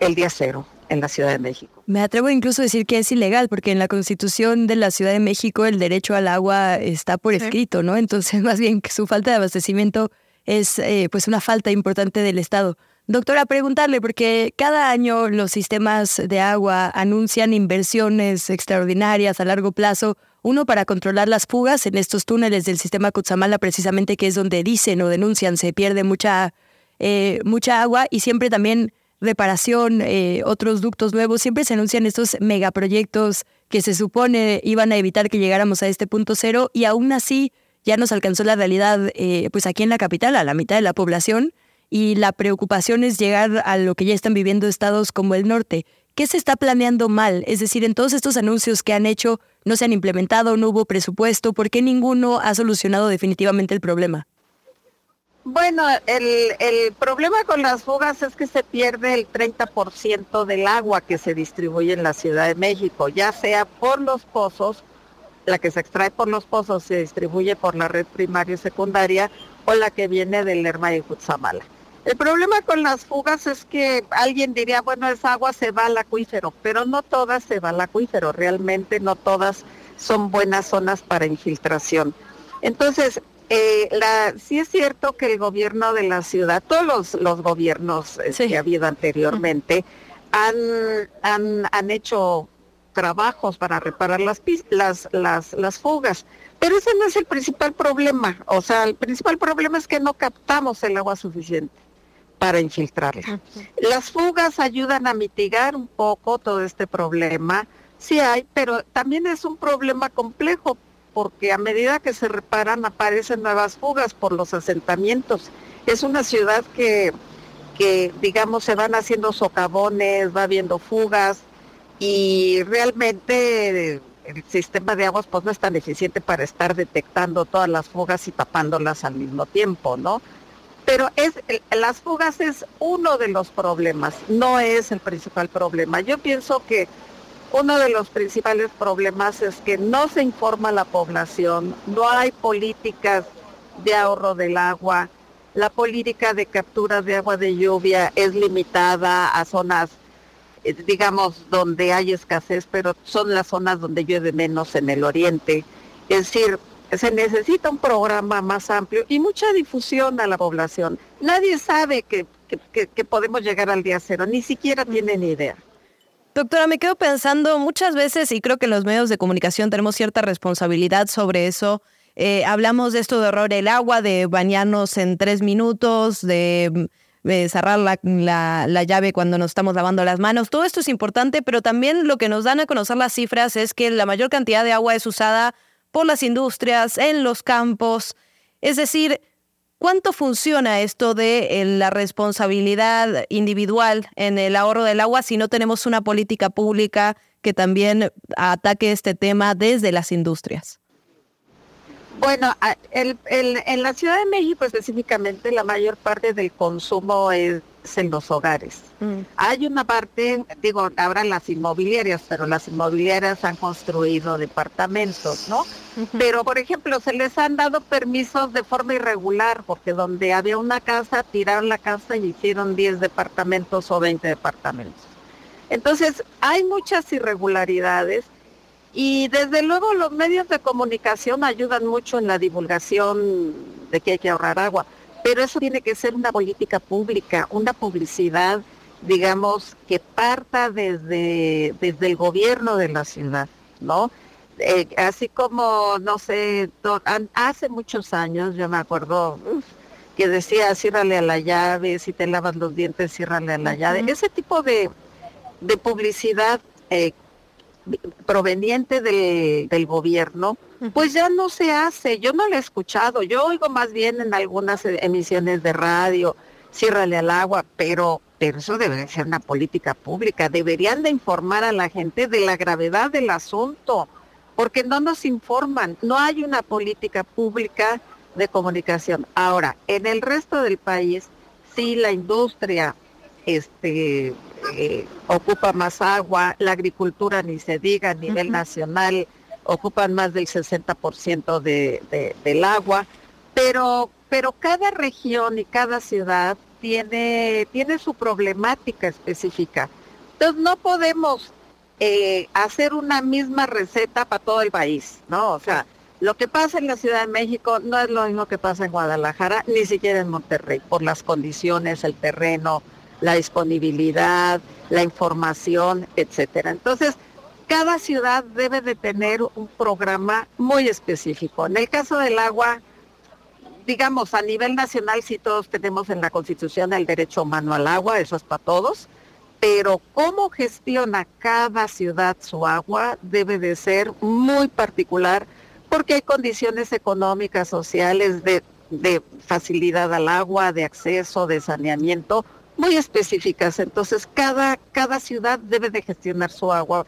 el día cero en la Ciudad de México. Me atrevo incluso a decir que es ilegal, porque en la Constitución de la Ciudad de México el derecho al agua está por escrito, ¿no? Entonces, (laughs) más bien que su falta de abastecimiento es eh, pues una falta importante del Estado. Doctora, preguntarle, porque cada año los sistemas de agua anuncian inversiones extraordinarias a largo plazo, uno para controlar las fugas en estos túneles del sistema Cutzamala, precisamente que es donde dicen o denuncian se pierde mucha, eh, mucha agua, y siempre también reparación, eh, otros ductos nuevos, siempre se anuncian estos megaproyectos que se supone iban a evitar que llegáramos a este punto cero, y aún así ya nos alcanzó la realidad eh, pues aquí en la capital, a la mitad de la población, y la preocupación es llegar a lo que ya están viviendo estados como el norte. ¿Qué se está planeando mal? Es decir, en todos estos anuncios que han hecho no se han implementado, no hubo presupuesto, ¿por qué ninguno ha solucionado definitivamente el problema? Bueno, el, el, problema con las fugas es que se pierde el 30% del agua que se distribuye en la Ciudad de México, ya sea por los pozos la que se extrae por los pozos se distribuye por la red primaria y secundaria o la que viene del Lerma y Cutzamala. El problema con las fugas es que alguien diría, bueno, esa agua se va al acuífero, pero no todas se va al acuífero, realmente no todas son buenas zonas para infiltración. Entonces, eh, la, sí es cierto que el gobierno de la ciudad, todos los, gobiernos eh, que ha habido anteriormente, han, han, han hecho trabajos para reparar las, las, las, las fugas. Pero ese no es el principal problema. O sea, el principal problema es que no captamos el agua suficiente para infiltrarla. Las fugas ayudan a mitigar un poco todo este problema. Sí hay, pero también es un problema complejo porque a medida que se reparan aparecen nuevas fugas por los asentamientos. Es una ciudad que, que digamos, se van haciendo socavones, va habiendo fugas, y realmente el sistema de aguas pues no es tan eficiente para estar detectando todas las fugas y tapándolas al mismo tiempo, ¿no? Pero es las fugas es uno de los problemas, no es el principal problema. Yo pienso que uno de los principales problemas es que no se informa a la población, no hay políticas de ahorro del agua, la política de captura de agua de lluvia es limitada a zonas digamos, donde hay escasez, pero son las zonas donde llueve menos en el oriente. Es decir, se necesita un programa más amplio y mucha difusión a la población. Nadie sabe que, que, podemos llegar al día cero, ni siquiera tienen idea. Doctora, me quedo pensando muchas veces, y creo que los medios de comunicación tenemos cierta responsabilidad sobre eso. Eh, hablamos de esto de ahorrar el agua, de bañarnos en tres minutos, de cerrar la, la, llave cuando nos estamos lavando las manos. Todo esto es importante, pero también lo que nos dan a conocer las cifras es que la mayor cantidad de agua es usada por las industrias, en los campos. Es decir, ¿cuánto funciona esto de eh, la responsabilidad individual en el ahorro del agua si no tenemos una política pública que también ataque este tema desde las industrias? Bueno, en la Ciudad de México específicamente la mayor parte del consumo es en los hogares. Mm. Hay una parte, digo, ahora las inmobiliarias, pero las inmobiliarias han construido departamentos, ¿no? Pero, por ejemplo, se les han dado permisos de forma irregular, porque donde había una casa, tiraron la casa y hicieron 10 departamentos o 20 departamentos. Entonces, hay muchas irregularidades y desde luego los medios de comunicación ayudan mucho en la divulgación de que hay que ahorrar agua, pero eso tiene que ser una política pública, una publicidad, digamos, que parta desde, desde el gobierno de la ciudad, ¿no? Eh, así como, no sé, hace muchos años, yo me acuerdo que decía, ciérrale a la llave, si te lavas los dientes, ciérrale a la llave. Ese tipo de, de publicidad eh, proveniente del, gobierno, pues ya no se hace. Yo no lo he escuchado. Yo oigo más bien en algunas emisiones de radio, ciérrale al agua, pero, pero eso debe ser una política pública. Deberían de informar a la gente de la gravedad del asunto, porque no nos informan. No hay una política pública de comunicación. Ahora, en el resto del país, sí la industria este, eh, ocupa más agua, la agricultura ni se diga a nivel nacional, ocupan más del 60% de, del agua, pero, pero cada región y cada ciudad tiene, tiene su problemática específica. Entonces no podemos eh, hacer una misma receta para todo el país, ¿no? O sea, lo que pasa en la Ciudad de México no es lo mismo que pasa en Guadalajara, ni siquiera en Monterrey, por las condiciones, el terreno, la disponibilidad, la información, etcétera. Entonces, cada ciudad debe de tener un programa muy específico. En el caso del agua, digamos, a nivel nacional sí todos tenemos en la Constitución el derecho humano al agua, eso es para todos, pero cómo gestiona cada ciudad su agua debe de ser muy particular porque hay condiciones económicas, sociales, de, de facilidad al agua, de acceso, de saneamiento, muy específicas. Entonces, cada, cada ciudad debe de gestionar su agua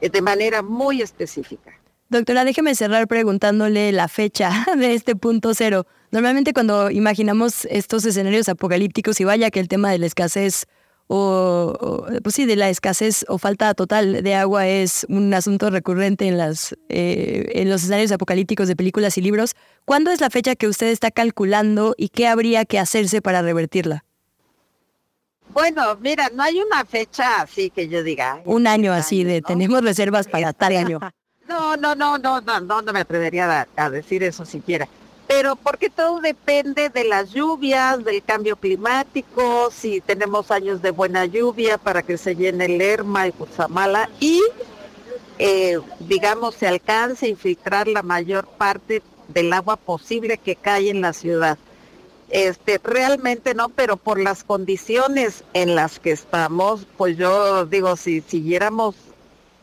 eh, de manera muy específica. Doctora, déjeme cerrar preguntándole la fecha (laughs) de este punto cero. Normalmente cuando imaginamos estos escenarios apocalípticos y vaya que el tema de la escasez o, pues sí, de la escasez o falta total de agua es un asunto recurrente en, las, eh, en los escenarios apocalípticos de películas y libros, ¿cuándo es la fecha que usted está calculando y qué habría que hacerse para revertirla? Bueno, mira, no hay una fecha así que yo diga. Un año así de tenemos reservas para tal año. (laughs) No, no, no, no, no, no, no me atrevería a, decir eso siquiera. Pero porque todo depende de las lluvias, del cambio climático, si tenemos años de buena lluvia para que se llene el Lerma y Cutzamala y, eh, digamos, se alcance a infiltrar la mayor parte del agua posible que cae en la ciudad. Este, realmente no, pero por las condiciones en las que estamos, pues yo digo, si siguiéramos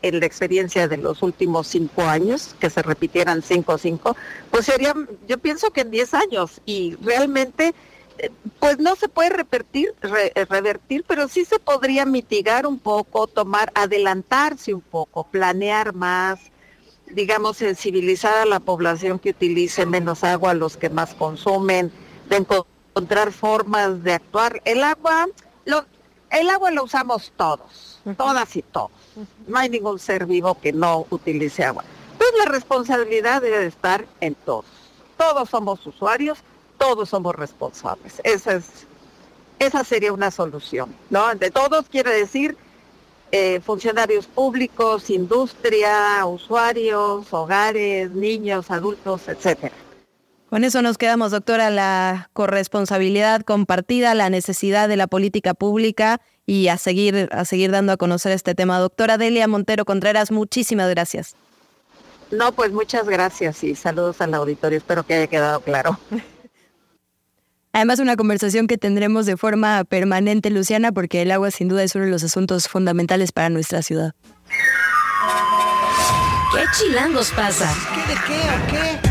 en la experiencia de los últimos cinco años, que se repitieran cinco o cinco, pues serían, yo pienso que en diez años, y realmente, eh, pues no se puede revertir, eh, revertir, pero sí se podría mitigar un poco, tomar, adelantarse un poco, planear más, digamos, sensibilizar a la población que utilice menos agua, los que más consumen, de encontrar formas de actuar. El agua, lo, el agua lo usamos todos, todas y todos. No hay ningún ser vivo que no utilice agua. Pues la responsabilidad debe estar en todos. Todos somos usuarios, todos somos responsables. Esa es, esa sería una solución, ¿no? De todos quiere decir eh, funcionarios públicos, industria, usuarios, hogares, niños, adultos, etcétera. Con eso nos quedamos, doctora, la corresponsabilidad compartida, la necesidad de la política pública y a seguir, a seguir dando a conocer este tema. Doctora Delia Montero Contreras, muchísimas gracias. No, pues muchas gracias y saludos al auditorio. Espero que haya quedado claro. Además, una conversación que tendremos de forma permanente, Luciana, porque el agua sin duda es uno de los asuntos fundamentales para nuestra ciudad. ¿Qué chilangos pasa? ¿Qué de qué o qué?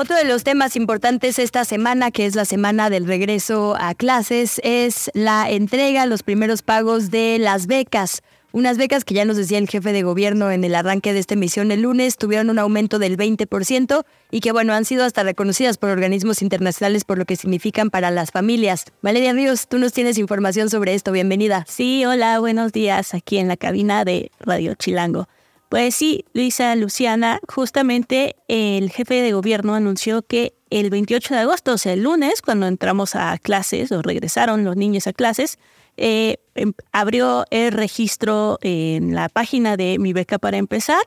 Otro de los temas importantes esta semana, que es la semana del regreso a clases, es la entrega, los primeros pagos de las becas. Unas becas que ya nos decía el jefe de gobierno en el arranque de esta emisión el lunes tuvieron un aumento del 20% y que bueno, han sido hasta reconocidas por organismos internacionales por lo que significan para las familias. Valeria Ríos, tú nos tienes información sobre esto, bienvenida. Sí, hola, buenos días aquí en la cabina de Radio Chilango. Pues sí, Luisa Luciana, justamente el jefe de gobierno anunció que el 28 de agosto, o sea, el lunes, cuando entramos a clases o regresaron los niños a clases, eh, em, abrió el registro en la página de Mi Beca para empezar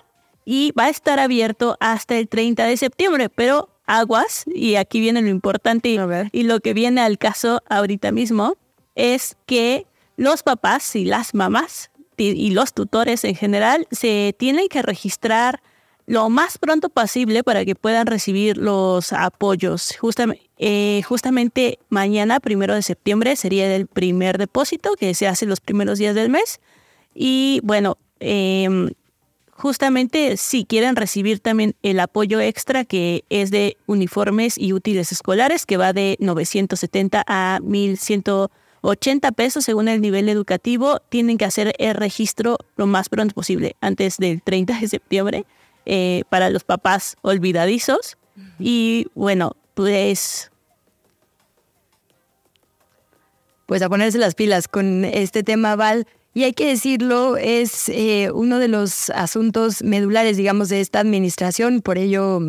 y va a estar abierto hasta el 30 de septiembre, pero aguas, y aquí viene lo importante y lo que viene al caso ahorita mismo, es que los papás y las mamás y los tutores en general se tienen que registrar lo más pronto posible para que puedan recibir los apoyos. Justamente, eh, justamente mañana, primero de septiembre, sería el primer depósito que se hace los primeros días del mes. Y bueno, em, justamente si quieren recibir también el apoyo extra que es de uniformes y útiles escolares, que va de 970 a 1180 pesos según el nivel educativo, tienen que hacer el registro lo más pronto posible, antes del 30 de septiembre eh, para los papás olvidadizos. Y bueno, pues... Pues a ponerse las pilas con este tema, Val. Y hay que decirlo, es eh, uno de los asuntos medulares, digamos, de esta administración. Por ello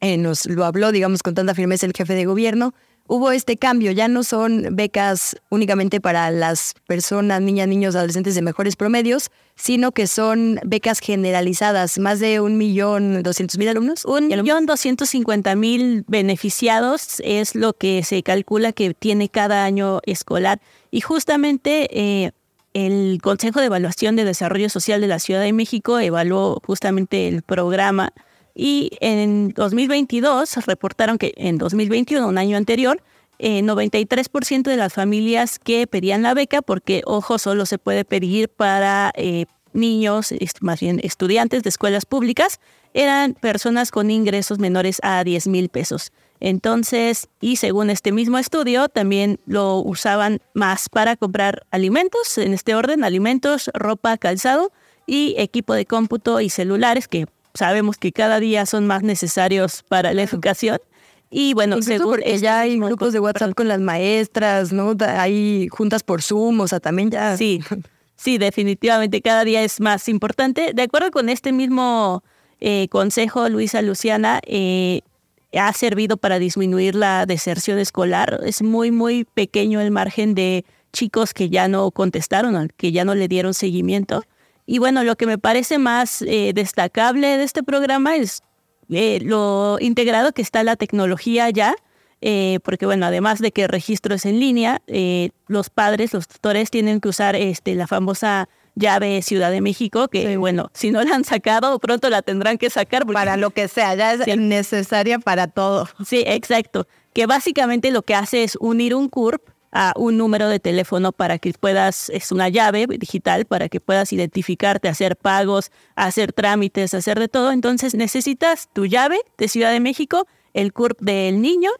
eh, nos lo habló, digamos, con tanta firmeza el jefe de gobierno hubo este cambio. Ya no son becas únicamente para las personas, niñas, niños, adolescentes de mejores promedios, sino que son becas generalizadas. Más de un millón doscientos mil alumnos. Un millón doscientos cincuenta mil beneficiados es lo que se calcula que tiene cada año escolar. Y justamente eh, el Consejo de Evaluación de Desarrollo Social de la Ciudad de México evaluó justamente el programa y en 2022 reportaron que en 2021, un año anterior, 93% eh, de las familias que pedían la beca, porque ojo, solo se puede pedir para eh, niños, más bien estudiantes de escuelas públicas, eran personas con ingresos menores a 10 mil pesos. Entonces, y según este mismo estudio, también lo usaban más para comprar alimentos, en este orden, alimentos, ropa, calzado y equipo de cómputo y celulares, que sabemos que cada día son más necesarios para la educación. Y bueno, según ya hay grupos de WhatsApp con las maestras, ¿no? Hay juntas por Zoom, o sea, también ya. Sí, sí, definitivamente cada día es más importante. De acuerdo con este mismo eh, consejo, Luisa Luciana, eh, ha servido para disminuir la deserción escolar. Es muy, muy pequeño el margen de chicos que ya no contestaron, que ya no le dieron seguimiento. Y bueno, lo que me parece más eh, destacable de este programa es eh, lo integrado que está la tecnología ya, eh, porque bueno, además de que el registro es en línea, los padres, los tutores tienen que usar este, la famosa llave Ciudad de México, que bueno, si no la han sacado, pronto la tendrán que sacar. Para lo que sea, ya es necesaria para todo. Sí, exacto. Que básicamente lo que hace es unir un CURP a un número de teléfono para que puedas, es una llave digital para que puedas identificarte, hacer pagos, hacer trámites, hacer de todo. Entonces necesitas tu llave de Ciudad de México, el CURP del niño,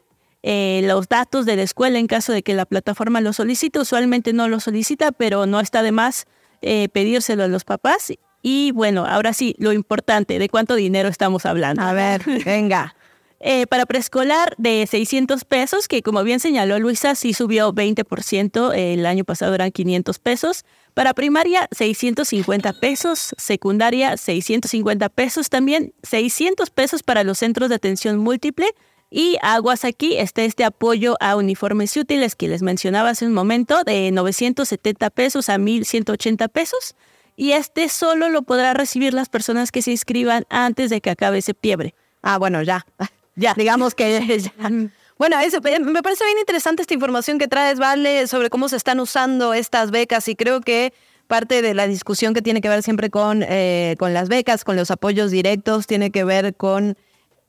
eh, los datos de la escuela en caso de que la plataforma lo solicite. Usualmente no lo solicita, pero no está de más eh, pedírselo a los papás. Y bueno, ahora sí, lo importante, ¿de cuánto dinero estamos hablando? A ver, venga. Eh, para preescolar de 600 pesos, que como bien señaló Luisa, sí subió 20%, el año pasado eran 500 pesos. Para primaria, 650 pesos, secundaria, 650 pesos también, 600 pesos para los centros de atención múltiple y aguas aquí está este apoyo a uniformes útiles que les mencionaba hace un momento, de 970 pesos a 1180 pesos. Y este solo lo podrá recibir las personas que se inscriban antes de que acabe septiembre. Ah, bueno, ya. (laughs) Ya. Digamos que (laughs) Bueno, eso, me parece bien interesante esta información que traes, Vale, sobre cómo se están usando estas becas y creo que parte de la discusión que tiene que ver siempre con, eh, con las becas, con los apoyos directos, tiene que ver con,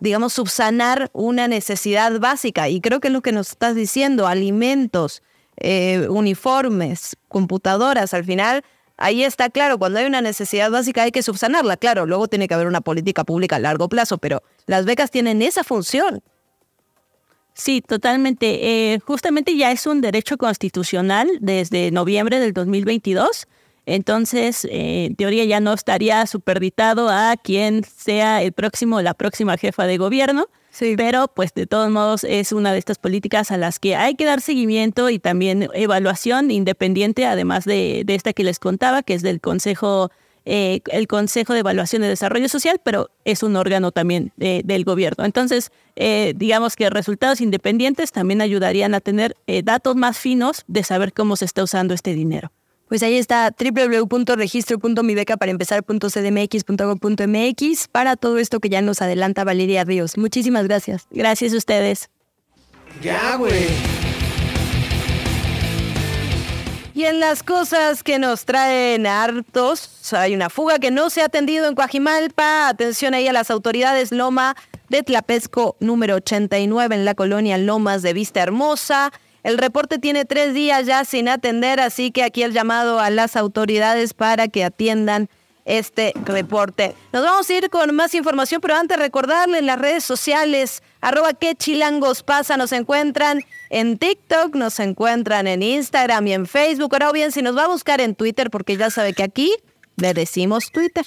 digamos, subsanar una necesidad básica. Y creo que es lo que nos estás diciendo, alimentos, eh, uniformes, computadoras, al final ahí está claro, cuando hay una necesidad básica hay que subsanarla, claro, luego tiene que haber una política pública a largo plazo, pero las becas tienen esa función. Sí, totalmente. Eh, justamente ya es un derecho constitucional desde noviembre del 2022. Entonces, eh, en teoría ya no estaría superditado a quien sea el próximo o la próxima jefa de gobierno. Sí. Pero pues de todos modos es una de estas políticas a las que hay que dar seguimiento y también evaluación independiente, además de, de esta que les contaba, que es del Consejo eh, el Consejo de Evaluación de Desarrollo Social, pero es un órgano también eh, del gobierno. Entonces, eh, digamos que resultados independientes también ayudarían a tener datos más finos de saber cómo se está usando este dinero. Pues ahí está www.registro.mibeca.empezar.cdmx.gov.mx para todo esto que ya nos adelanta Valeria Ríos. Muchísimas gracias. Gracias a ustedes. Ya, güey. Y en las cosas que nos traen hartos, hay una fuga que no se ha atendido en Coajimalpa. Atención ahí a las autoridades Loma de Tlapesco número 89 en la colonia Lomas de Vista Hermosa. El reporte tiene tres días ya sin atender, así que aquí el llamado a las autoridades para que atiendan este reporte. Nos vamos a ir con más información, pero antes recordarle en las redes sociales, arroba que chilangos pasa, nos encuentran en TikTok, nos encuentran en Instagram y en Facebook. Ahora bien, si nos va a buscar en Twitter, porque ya sabe que aquí le decimos Twitter.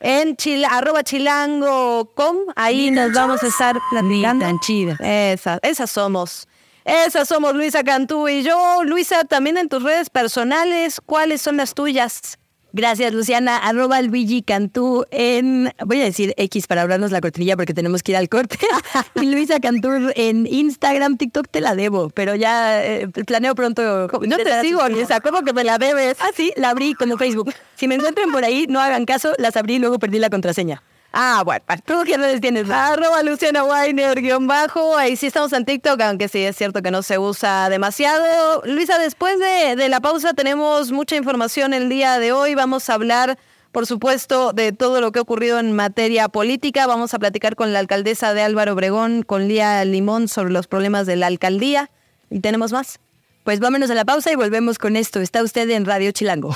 En chila, arroba chilango.com, ahí nos vamos a estar platicando. Tan chida. Esas, esas somos. Esas somos Luisa Cantú y yo. Luisa, también en tus redes personales, ¿cuáles son las tuyas? Gracias, Luciana. Arroba Luigi Cantú en, voy a decir X para hablarnos la cortinilla porque tenemos que ir al corte. (laughs) y Luisa Cantú en Instagram, TikTok te la debo, pero ya eh, planeo pronto. No te digo, Luisa, ¿cómo que me la debes? Ah, sí, la abrí como Facebook. Si me encuentran por ahí, no hagan caso, las abrí y luego perdí la contraseña. Ah, bueno, ¿tú qué redes tienes? Arroba Luciana Weiner, guion bajo. Ahí sí estamos en TikTok, aunque sí es cierto que no se usa demasiado. Luisa, después de, de la pausa tenemos mucha información el día de hoy. Vamos a hablar, por supuesto, de todo lo que ha ocurrido en materia política. Vamos a platicar con la alcaldesa de Álvaro Obregón, con Lía Limón, sobre los problemas de la alcaldía. ¿Y tenemos más? Pues vámonos a la pausa y volvemos con esto. Está usted en Radio Chilango.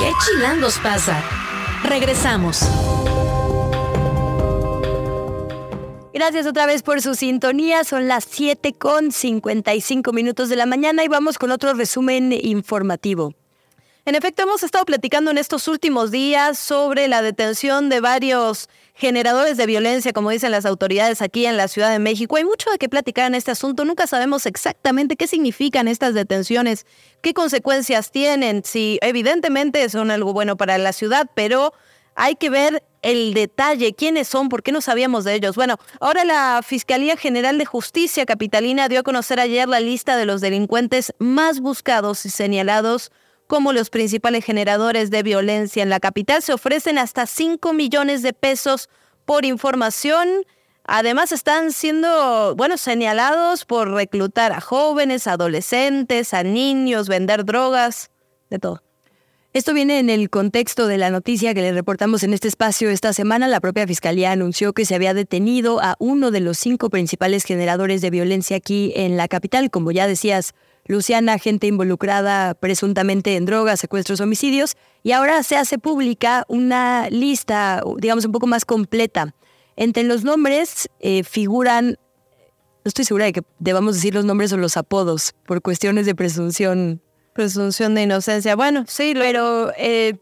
¿Qué chilangos pasa? Regresamos. Gracias otra vez por su sintonía. Son las 7 con 55 minutos de la mañana y vamos con otro resumen informativo. En efecto, hemos estado platicando en estos últimos días sobre la detención de varios generadores de violencia, como dicen las autoridades aquí en la Ciudad de México. Hay mucho de qué platicar en este asunto. Nunca sabemos exactamente qué significan estas detenciones, qué consecuencias tienen, si evidentemente son algo bueno para la ciudad, pero hay que ver el detalle, quiénes son, por qué no sabíamos de ellos. Bueno, ahora la Fiscalía General de Justicia Capitalina dio a conocer ayer la lista de los delincuentes más buscados y señalados como los principales generadores de violencia en la capital. Se ofrecen hasta 5 millones de pesos por información. Además están siendo, bueno, señalados por reclutar a jóvenes, adolescentes, a niños, vender drogas, de todo. Esto viene en el contexto de la noticia que le reportamos en este espacio esta semana. La propia Fiscalía anunció que se había detenido a uno de los cinco principales generadores de violencia aquí en la capital. Como ya decías, Luciana, gente involucrada presuntamente en drogas, secuestros, homicidios, y ahora se hace pública una lista, digamos, un poco más completa. Entre los nombres eh, figuran, no estoy segura de que debamos decir los nombres o los apodos, por cuestiones de presunción. Presunción de inocencia. Bueno, sí, pero eh,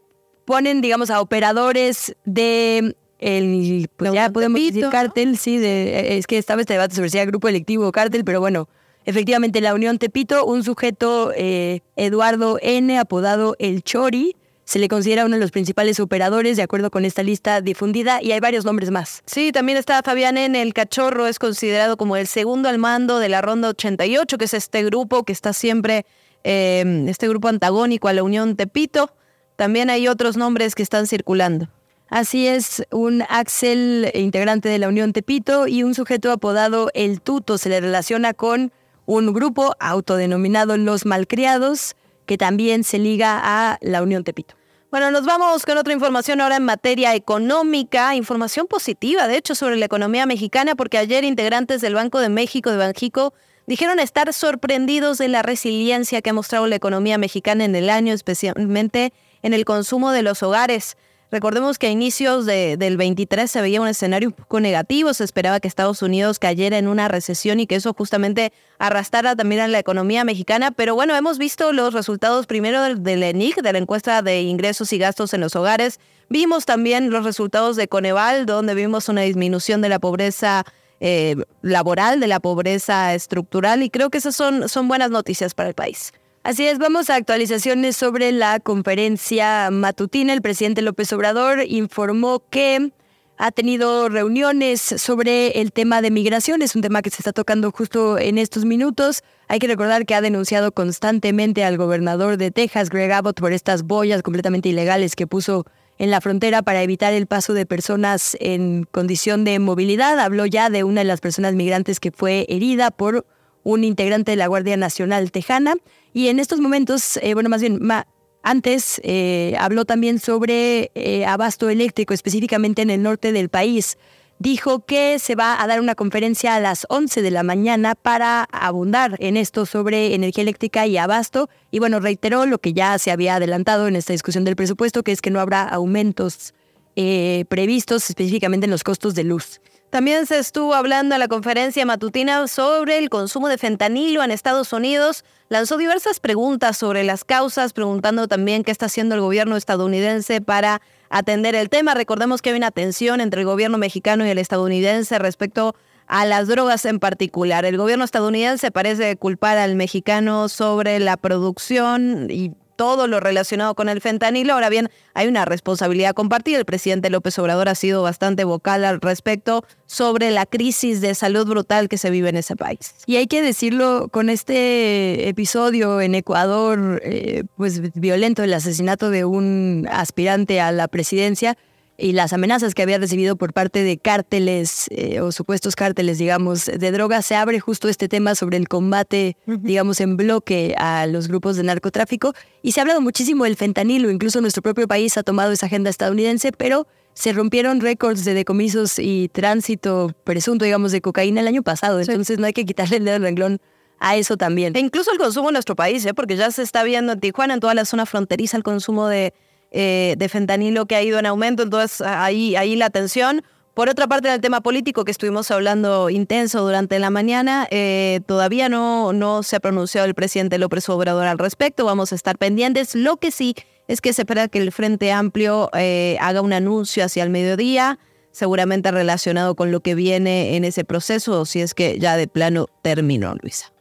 ponen, digamos, a operadores de el, pues ya podemos decir cártel, sí, de, es que estaba este debate sobre si era grupo electivo o cártel, pero bueno, Efectivamente, la Unión Tepito, un sujeto, eh, Eduardo N., apodado El Chori, se le considera uno de los principales operadores de acuerdo con esta lista difundida y hay varios nombres más. Sí, también está Fabián N. El Cachorro, es considerado como el segundo al mando de la Ronda 88, que es este grupo que está siempre, em, este grupo antagónico a la Unión Tepito. También hay otros nombres que están circulando. Así es, un Axel integrante de la Unión Tepito y un sujeto apodado El Tuto se le relaciona con un grupo autodenominado Los Malcriados, que también se liga a la Unión Tepito. Bueno, nos vamos con otra información ahora en materia económica, información positiva, de hecho, sobre la economía mexicana, porque ayer integrantes del Banco de México, de Banjico, dijeron estar sorprendidos de la resiliencia que ha mostrado la economía mexicana en el año, especialmente en el consumo de los hogares. Recordemos que a inicios del 23 se veía un escenario un poco negativo, se esperaba que Estados Unidos cayera en una recesión y que eso justamente arrastrara también a la economía mexicana, pero bueno, hemos visto los resultados primero del, del ENIC, de la encuesta de ingresos y gastos en los hogares, vimos también los resultados de Coneval, donde vimos una disminución de la pobreza eh, laboral, de la pobreza estructural, y creo que esas son, son buenas noticias para el país. Así es, vamos a actualizaciones sobre la conferencia matutina. El presidente López Obrador informó que ha tenido reuniones sobre el tema de migración, es un tema que se está tocando justo en estos minutos. Hay que recordar que ha denunciado constantemente al gobernador de Texas, Greg Abbott, por estas boyas completamente ilegales que puso en la frontera para evitar el paso de personas en condición de movilidad. Habló ya de una de las personas migrantes que fue herida por un integrante de la Guardia Nacional Tejana. Y en estos momentos, eh, bueno, más bien, antes eh, habló también sobre eh, abasto eléctrico, específicamente en el norte del país. Dijo que se va a dar una conferencia a las 11 de la mañana para abundar en esto sobre energía eléctrica y abasto. Y bueno, reiteró lo que ya se había adelantado en esta discusión del presupuesto, que es que no habrá aumentos previstos específicamente en los costos de luz. También se estuvo hablando en la conferencia matutina sobre el consumo de fentanilo en Estados Unidos. Lanzó diversas preguntas sobre las causas, preguntando también qué está haciendo el gobierno estadounidense para atender el tema. Recordemos que hay una tensión entre el gobierno mexicano y el estadounidense respecto a las drogas en particular. El gobierno estadounidense parece culpar al mexicano sobre la producción y todo lo relacionado con el fentanilo. Ahora bien, hay una responsabilidad compartida. El presidente López Obrador ha sido bastante vocal al respecto sobre la crisis de salud brutal que se vive en ese país. Y hay que decirlo, con este episodio en Ecuador, eh, pues violento, el asesinato de un aspirante a la presidencia, y las amenazas que había recibido por parte de cárteles eh, o supuestos cárteles, digamos, de drogas, se abre justo este tema sobre el combate, digamos, en bloque a los grupos de narcotráfico. Y se ha hablado muchísimo del fentanilo, incluso nuestro propio país ha tomado esa agenda estadounidense, pero se rompieron récords de decomisos y tránsito presunto, digamos, de cocaína el año pasado. Entonces no hay que quitarle el dedo al renglón a eso también. E incluso el consumo en nuestro país, ¿eh? porque ya se está viendo en Tijuana, en toda la zona fronteriza, el consumo de eh, de fentanilo que ha ido en aumento, entonces ahí, ahí la tensión. Por otra parte, en el tema político que estuvimos hablando intenso durante la mañana, eh, todavía no, no se ha pronunciado el presidente López Obrador al respecto, vamos a estar pendientes. Lo que sí es que se espera que el Frente Amplio eh, haga un anuncio hacia el mediodía, seguramente relacionado con lo que viene en ese proceso, o si es que ya de plano terminó, Luisa.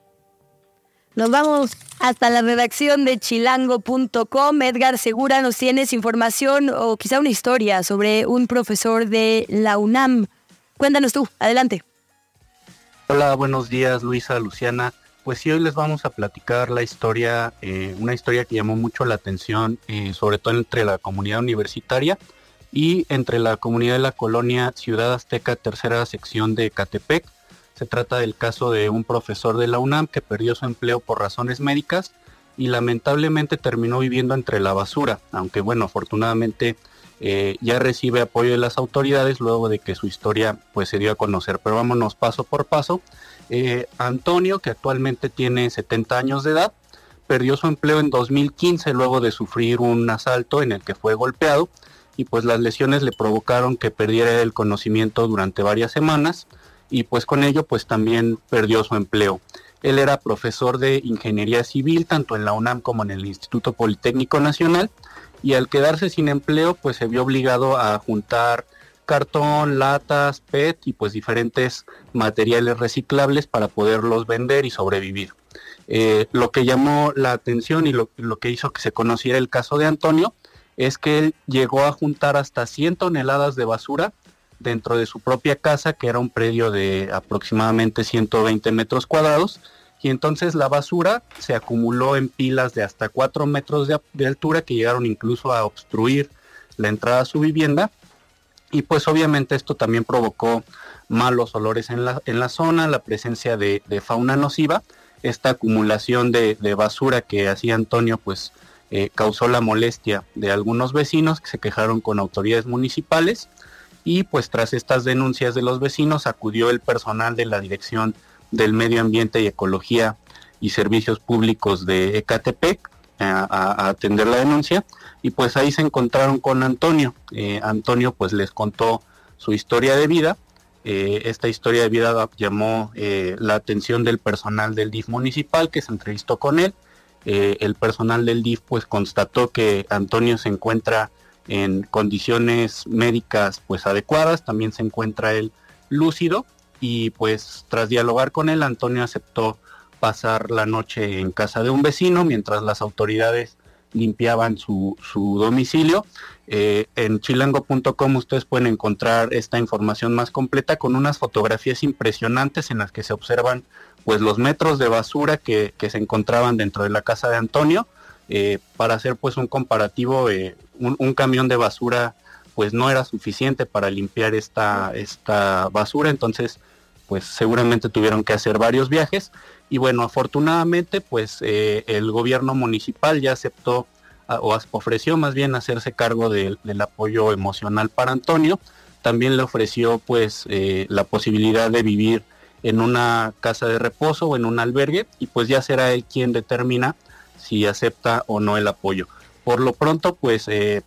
Nos vamos hasta la redacción de chilango.com. Edgar Segura, nos tienes información o quizá una historia sobre un profesor de la UNAM. Cuéntanos tú, adelante. Hola, buenos días Luisa, Luciana. Pues sí, hoy les vamos a platicar la historia, eh, una historia que llamó mucho la atención, eh, sobre todo entre la comunidad universitaria y entre la comunidad de la colonia Ciudad Azteca, tercera sección de Catepec se trata del caso de un profesor de la UNAM que perdió su empleo por razones médicas y lamentablemente terminó viviendo entre la basura, aunque bueno, afortunadamente eh, ya recibe apoyo de las autoridades luego de que su historia pues se dio a conocer. Pero vámonos paso por paso. Eh, Antonio, que actualmente tiene 70 años de edad, perdió su empleo en 2015 luego de sufrir un asalto en el que fue golpeado y pues las lesiones le provocaron que perdiera el conocimiento durante varias semanas y pues con ello pues también perdió su empleo. Él era profesor de ingeniería civil tanto en la UNAM como en el Instituto Politécnico Nacional y al quedarse sin empleo pues se vio obligado a juntar cartón, latas, PET y pues diferentes materiales reciclables para poderlos vender y sobrevivir. Eh, lo que llamó la atención y lo, lo, que hizo que se conociera el caso de Antonio es que él llegó a juntar hasta 100 toneladas de basura dentro de su propia casa, que era un predio de aproximadamente 120 metros cuadrados, y entonces la basura se acumuló en pilas de hasta 4 metros de, altura que llegaron incluso a obstruir la entrada a su vivienda, y pues obviamente esto también provocó malos olores en la, en la zona, la presencia de, fauna nociva, esta acumulación de, basura que hacía Antonio pues eh, causó la molestia de algunos vecinos que se quejaron con autoridades municipales y pues tras estas denuncias de los vecinos acudió el personal de la Dirección del Medio Ambiente y Ecología y Servicios Públicos de Ecatepec a, atender la denuncia y pues ahí se encontraron con Antonio. Eh, Antonio pues les contó su historia de vida. Eh, esta historia de vida llamó la atención del personal del DIF municipal que se entrevistó con él. el personal del DIF pues constató que Antonio se encuentra en condiciones médicas pues adecuadas, también se encuentra él lúcido y pues tras dialogar con él Antonio aceptó pasar la noche en casa de un vecino mientras las autoridades limpiaban su, domicilio. Eh, en chilango.com ustedes pueden encontrar esta información más completa con unas fotografías impresionantes en las que se observan pues los metros de basura que, se encontraban dentro de la casa de Antonio. Eh, para hacer pues un comparativo, eh, un, camión de basura pues no era suficiente para limpiar esta, esta basura, entonces pues seguramente tuvieron que hacer varios viajes. Y bueno, afortunadamente pues eh, el gobierno municipal ya aceptó o ofreció más bien hacerse cargo del apoyo emocional para Antonio, también le ofreció pues eh, la posibilidad de vivir en una casa de reposo o en un albergue. Y pues ya será él quien determina si acepta o no el apoyo. Por lo pronto pues eh,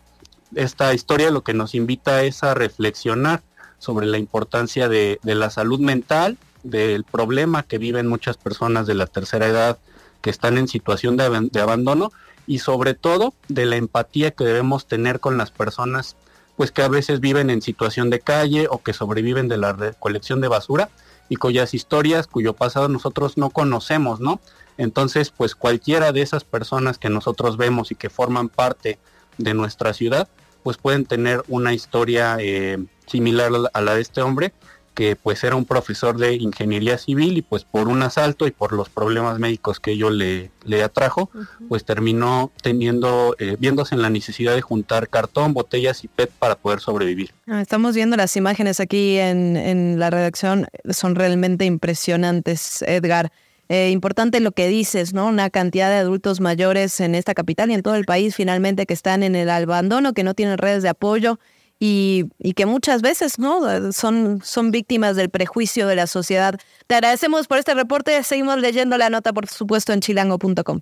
esta historia lo que nos invita es a reflexionar sobre la importancia de, la salud mental, del problema que viven muchas personas de la tercera edad que están en situación de, de, abandono y sobre todo de la empatía que debemos tener con las personas pues que a veces viven en situación de calle o que sobreviven de la recolección de basura y cuyas historias, cuyo pasado nosotros no conocemos, ¿no? Entonces, pues cualquiera de esas personas que nosotros vemos y que forman parte de nuestra ciudad, pues pueden tener una historia eh, similar a la de este hombre, que pues era un profesor de ingeniería civil y pues por un asalto y por los problemas médicos que ello le, le atrajo, pues terminó teniendo, eh, viéndose en la necesidad de juntar cartón, botellas y PET para poder sobrevivir. Ah, estamos viendo las imágenes aquí en, en la redacción, son realmente impresionantes, Edgar. Eh, importante lo que dices, ¿no? Una cantidad de adultos mayores en esta capital y en todo el país finalmente que están en el abandono, que no tienen redes de apoyo y, que muchas veces, ¿no? Son, son víctimas del prejuicio de la sociedad. Te agradecemos por este reporte. Seguimos leyendo la nota, por supuesto, en chilango.com.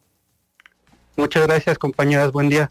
Muchas gracias, compañeras. Buen día.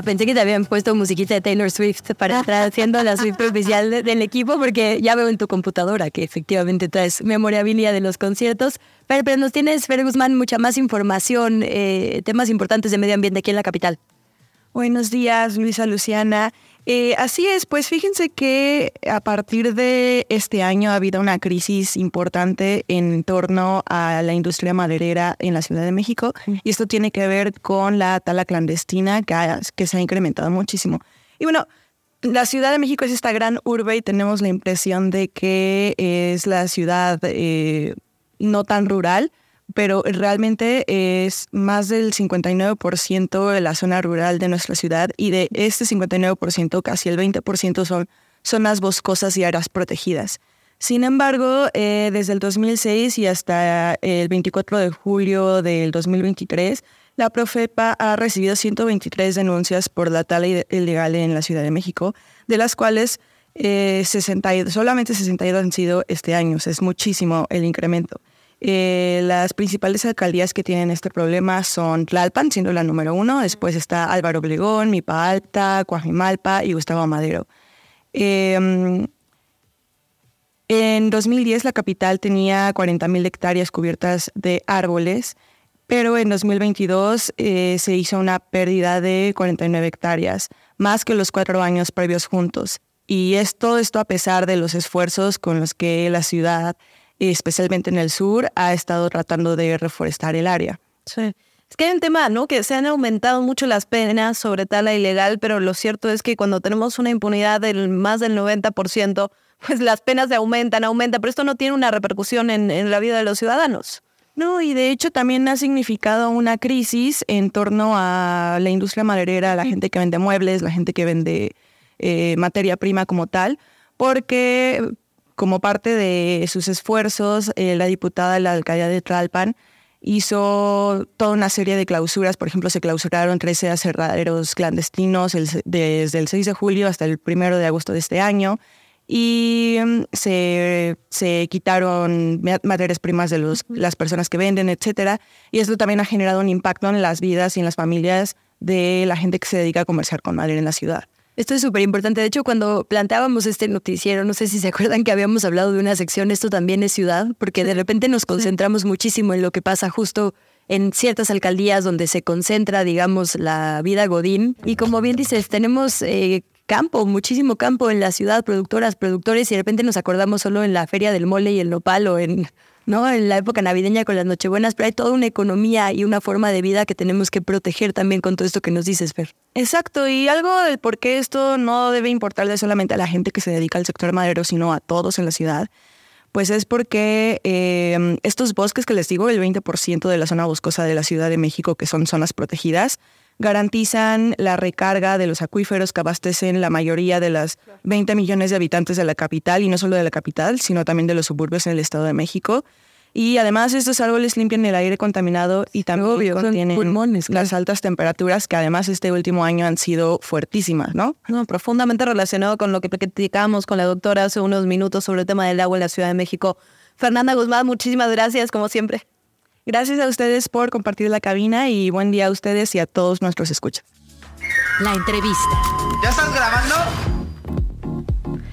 Ah, pensé que te habían puesto musiquita de Taylor Swift para estar (laughs) haciendo la Swift oficial del equipo, porque ya veo en tu computadora que efectivamente traes memorabilia de los conciertos. Pero, pero nos tienes, Fer Guzmán, mucha más información, eh, temas importantes de medio ambiente aquí en la capital. Buenos días, Luisa Luciana. Eh, así es, pues fíjense que a partir de este año ha habido una crisis importante en torno a la industria maderera en la Ciudad de México y esto tiene que ver con la tala clandestina que, se ha incrementado muchísimo. Y bueno, la Ciudad de México es esta gran urbe y tenemos la impresión de que es la ciudad eh, no tan rural, pero realmente es más del 59% de la zona rural de nuestra ciudad y de este 59% casi el 20% son zonas boscosas y áreas protegidas. Sin embargo, eh, desde el 2006 y hasta el 24 de julio del 2023, la Profepa ha recibido 123 denuncias por la tala ilegal en la Ciudad de México, de las cuales eh, solamente 62 han sido este año, es muchísimo el incremento. Eh, las principales alcaldías que tienen este problema son Tlalpan, siendo la número uno. Después está Álvaro Obregón, Mipa Alta, Coajimalpa y Gustavo Madero. Em, en 2010 la capital tenía 40.000 hectáreas cubiertas de árboles, pero en 2022 eh, se hizo una pérdida de 49 hectáreas, más que los cuatro años previos juntos. Y esto, esto a pesar de los esfuerzos con los que la ciudad especialmente en el sur, ha estado tratando de reforestar el área. Sí. Es que hay un tema, ¿no? Que se han aumentado mucho las penas sobre tala ilegal, pero lo cierto es que cuando tenemos una impunidad del más del 90%, pues las penas se aumentan, aumentan, pero esto no tiene una repercusión en, la vida de los ciudadanos. No, y de hecho también ha significado una crisis en torno a la industria maderera, la gente que vende muebles, la gente que vende eh, materia prima como tal, porque como parte de sus esfuerzos, eh, la diputada de la alcaldía de Tlalpan hizo toda una serie de clausuras. Por ejemplo, se clausuraron 13 aserraderos clandestinos desde el 6 de julio hasta el 1 de agosto de este año y mm, se, se quitaron materias primas de los, las personas que venden, etcétera. Y esto también ha generado un impacto en las vidas y en las familias de la gente que se dedica a comerciar con madera en la ciudad. Esto es súper importante. De hecho, cuando planteábamos este noticiero, no sé si se acuerdan que habíamos hablado de una sección, esto también es ciudad, porque de repente nos concentramos muchísimo en lo que pasa justo en ciertas alcaldías donde se concentra, digamos, la vida godín. Y como bien dices, tenemos eh, campo, muchísimo campo en la ciudad, productoras, productores, y de repente nos acordamos solo en la feria del mole y el nopal o en, ¿no? en la época navideña con las nochebuenas, pero hay toda una economía y una forma de vida que tenemos que proteger también con todo esto que nos dices, Fer. Exacto, y algo del por qué esto no debe importarle solamente a la gente que se dedica al sector madero, sino a todos en la ciudad, pues es porque eh, estos bosques que les digo, el 20% de la zona boscosa de la Ciudad de México, que son zonas protegidas, garantizan la recarga de los acuíferos que abastecen la mayoría de las 20 millones de habitantes de la capital, y no solo de la capital, sino también de los suburbios en el Estado de México. Y además estos árboles limpian el aire contaminado y también Obvio, contienen pulmones, las altas temperaturas que además este último año han sido fuertísimas, ¿no? No, profundamente relacionado con lo que platicábamos con la doctora hace unos minutos sobre el tema del agua en la Ciudad de México. Fernanda Guzmán, muchísimas gracias, como siempre. Gracias a ustedes por compartir la cabina y buen día a ustedes y a todos nuestros escuchas. La entrevista. ¿Ya estás grabando?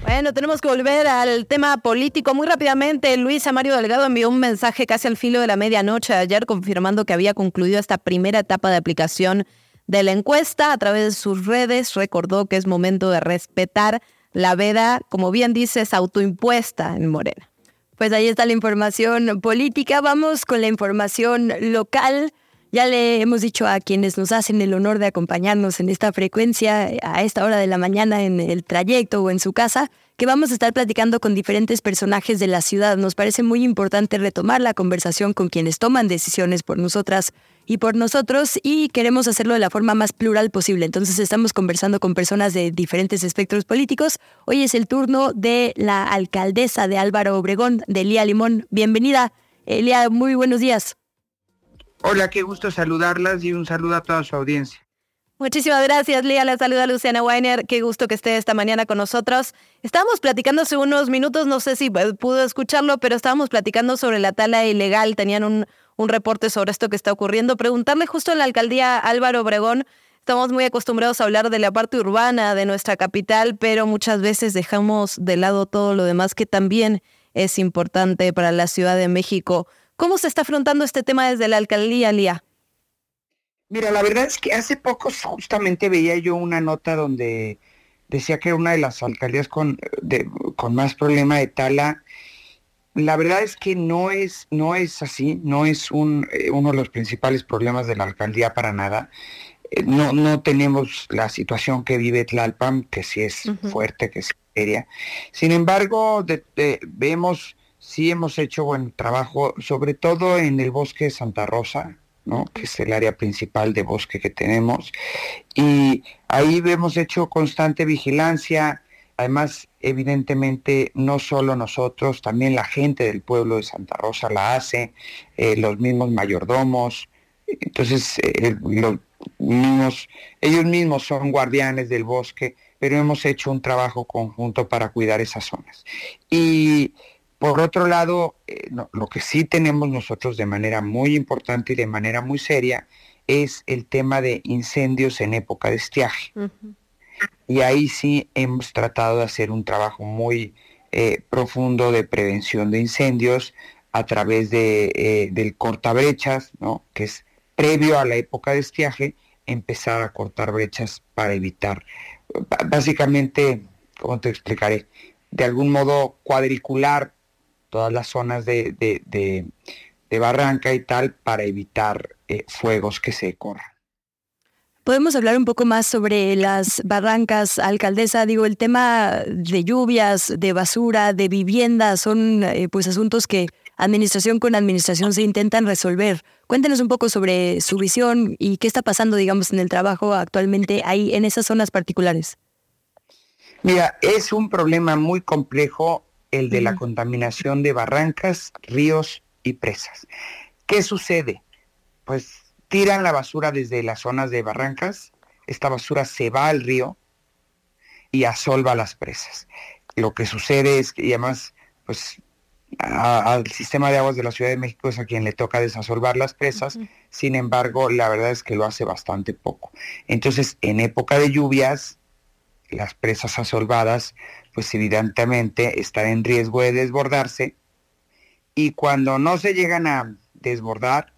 Bueno, tenemos que volver al tema político muy rápidamente. Luis Amario Delgado envió un mensaje casi al filo de la medianoche ayer confirmando que había concluido esta primera etapa de aplicación de la encuesta a través de sus redes. Recordó que es momento de respetar la veda, como bien dices, autoimpuesta en Morena. Pues ahí está la información política. Vamos con la información local. Ya le hemos dicho a quienes nos hacen el honor de acompañarnos en esta frecuencia a esta hora de la mañana en el trayecto o en su casa que vamos a estar platicando con diferentes personajes de la ciudad. Nos parece muy importante retomar la conversación con quienes toman decisiones por nosotras y por nosotros y queremos hacerlo de la forma más plural posible. Entonces estamos conversando con personas de diferentes espectros políticos. Hoy es el turno de la alcaldesa de Álvaro Obregón, de Elía Limón. Bienvenida. Elía, muy buenos días. Hola, qué gusto saludarlas y un saludo a toda su audiencia. Muchísimas gracias, Lía. La saluda Luciana Weiner. Qué gusto que esté esta mañana con nosotros. Estábamos platicando hace unos minutos, no sé si pudo escucharlo, pero estábamos platicando sobre la tala ilegal. Tenían un, un reporte sobre esto que está ocurriendo. Preguntarle justo en la alcaldía Álvaro Obregón. Estamos muy acostumbrados a hablar de la parte urbana de nuestra capital, pero muchas veces dejamos de lado todo lo demás que también es importante para la Ciudad de México. ¿Cómo se está afrontando este tema desde la alcaldía, Lía? Mira, la verdad es que hace poco justamente veía yo una nota donde decía que era una de las alcaldías con, con más problema de tala. La verdad es que no es, no es así, no es un, eh, uno de los principales problemas de la alcaldía para nada. Eh, no, no tenemos la situación que vive Tlalpan, que sí es fuerte, que es seria. Sin embargo, vemos, sí hemos hecho buen trabajo, sobre todo en el bosque de Santa Rosa, que es el área principal de bosque que tenemos. Y ahí hemos hecho constante vigilancia. Además, evidentemente, no solo nosotros, también la gente del pueblo de Santa Rosa la hace, eh, los mismos mayordomos. Entonces, eh, ellos mismos son guardianes del bosque, pero hemos hecho un trabajo conjunto para cuidar esas zonas. Y por otro lado, eh, lo que sí tenemos nosotros de manera muy importante y de manera muy seria es el tema de incendios en época de estiaje. Y ahí sí hemos tratado de hacer un trabajo muy eh, profundo de prevención de incendios a través de, eh, del cortabrechas, ¿no? que es previo a la época de estiaje, empezar a cortar brechas para evitar, básicamente, ¿cómo te explicaré? De algún modo cuadricular todas las zonas de, de, barranca y tal para evitar eh, fuegos que se corran. Podemos hablar un poco más sobre las barrancas, alcaldesa. Digo, el tema de lluvias, de basura, de vivienda, son eh, pues asuntos que administración con administración se intentan resolver. Cuéntenos un poco sobre su visión y qué está pasando, digamos, en el trabajo actualmente ahí en esas zonas particulares. Mira, es un problema muy complejo el de la contaminación de barrancas, ríos y presas. ¿Qué sucede? Pues tiran la basura desde las zonas de barrancas, esta basura se va al río y asolva las presas. Lo que sucede es que, y además, pues al sistema de aguas de la Ciudad de México es a quien le toca desasolvar las presas, sin embargo, la verdad es que lo hace bastante poco. Entonces, en época de lluvias, las presas asolvadas, pues evidentemente están en riesgo de desbordarse, y cuando no se llegan a desbordar,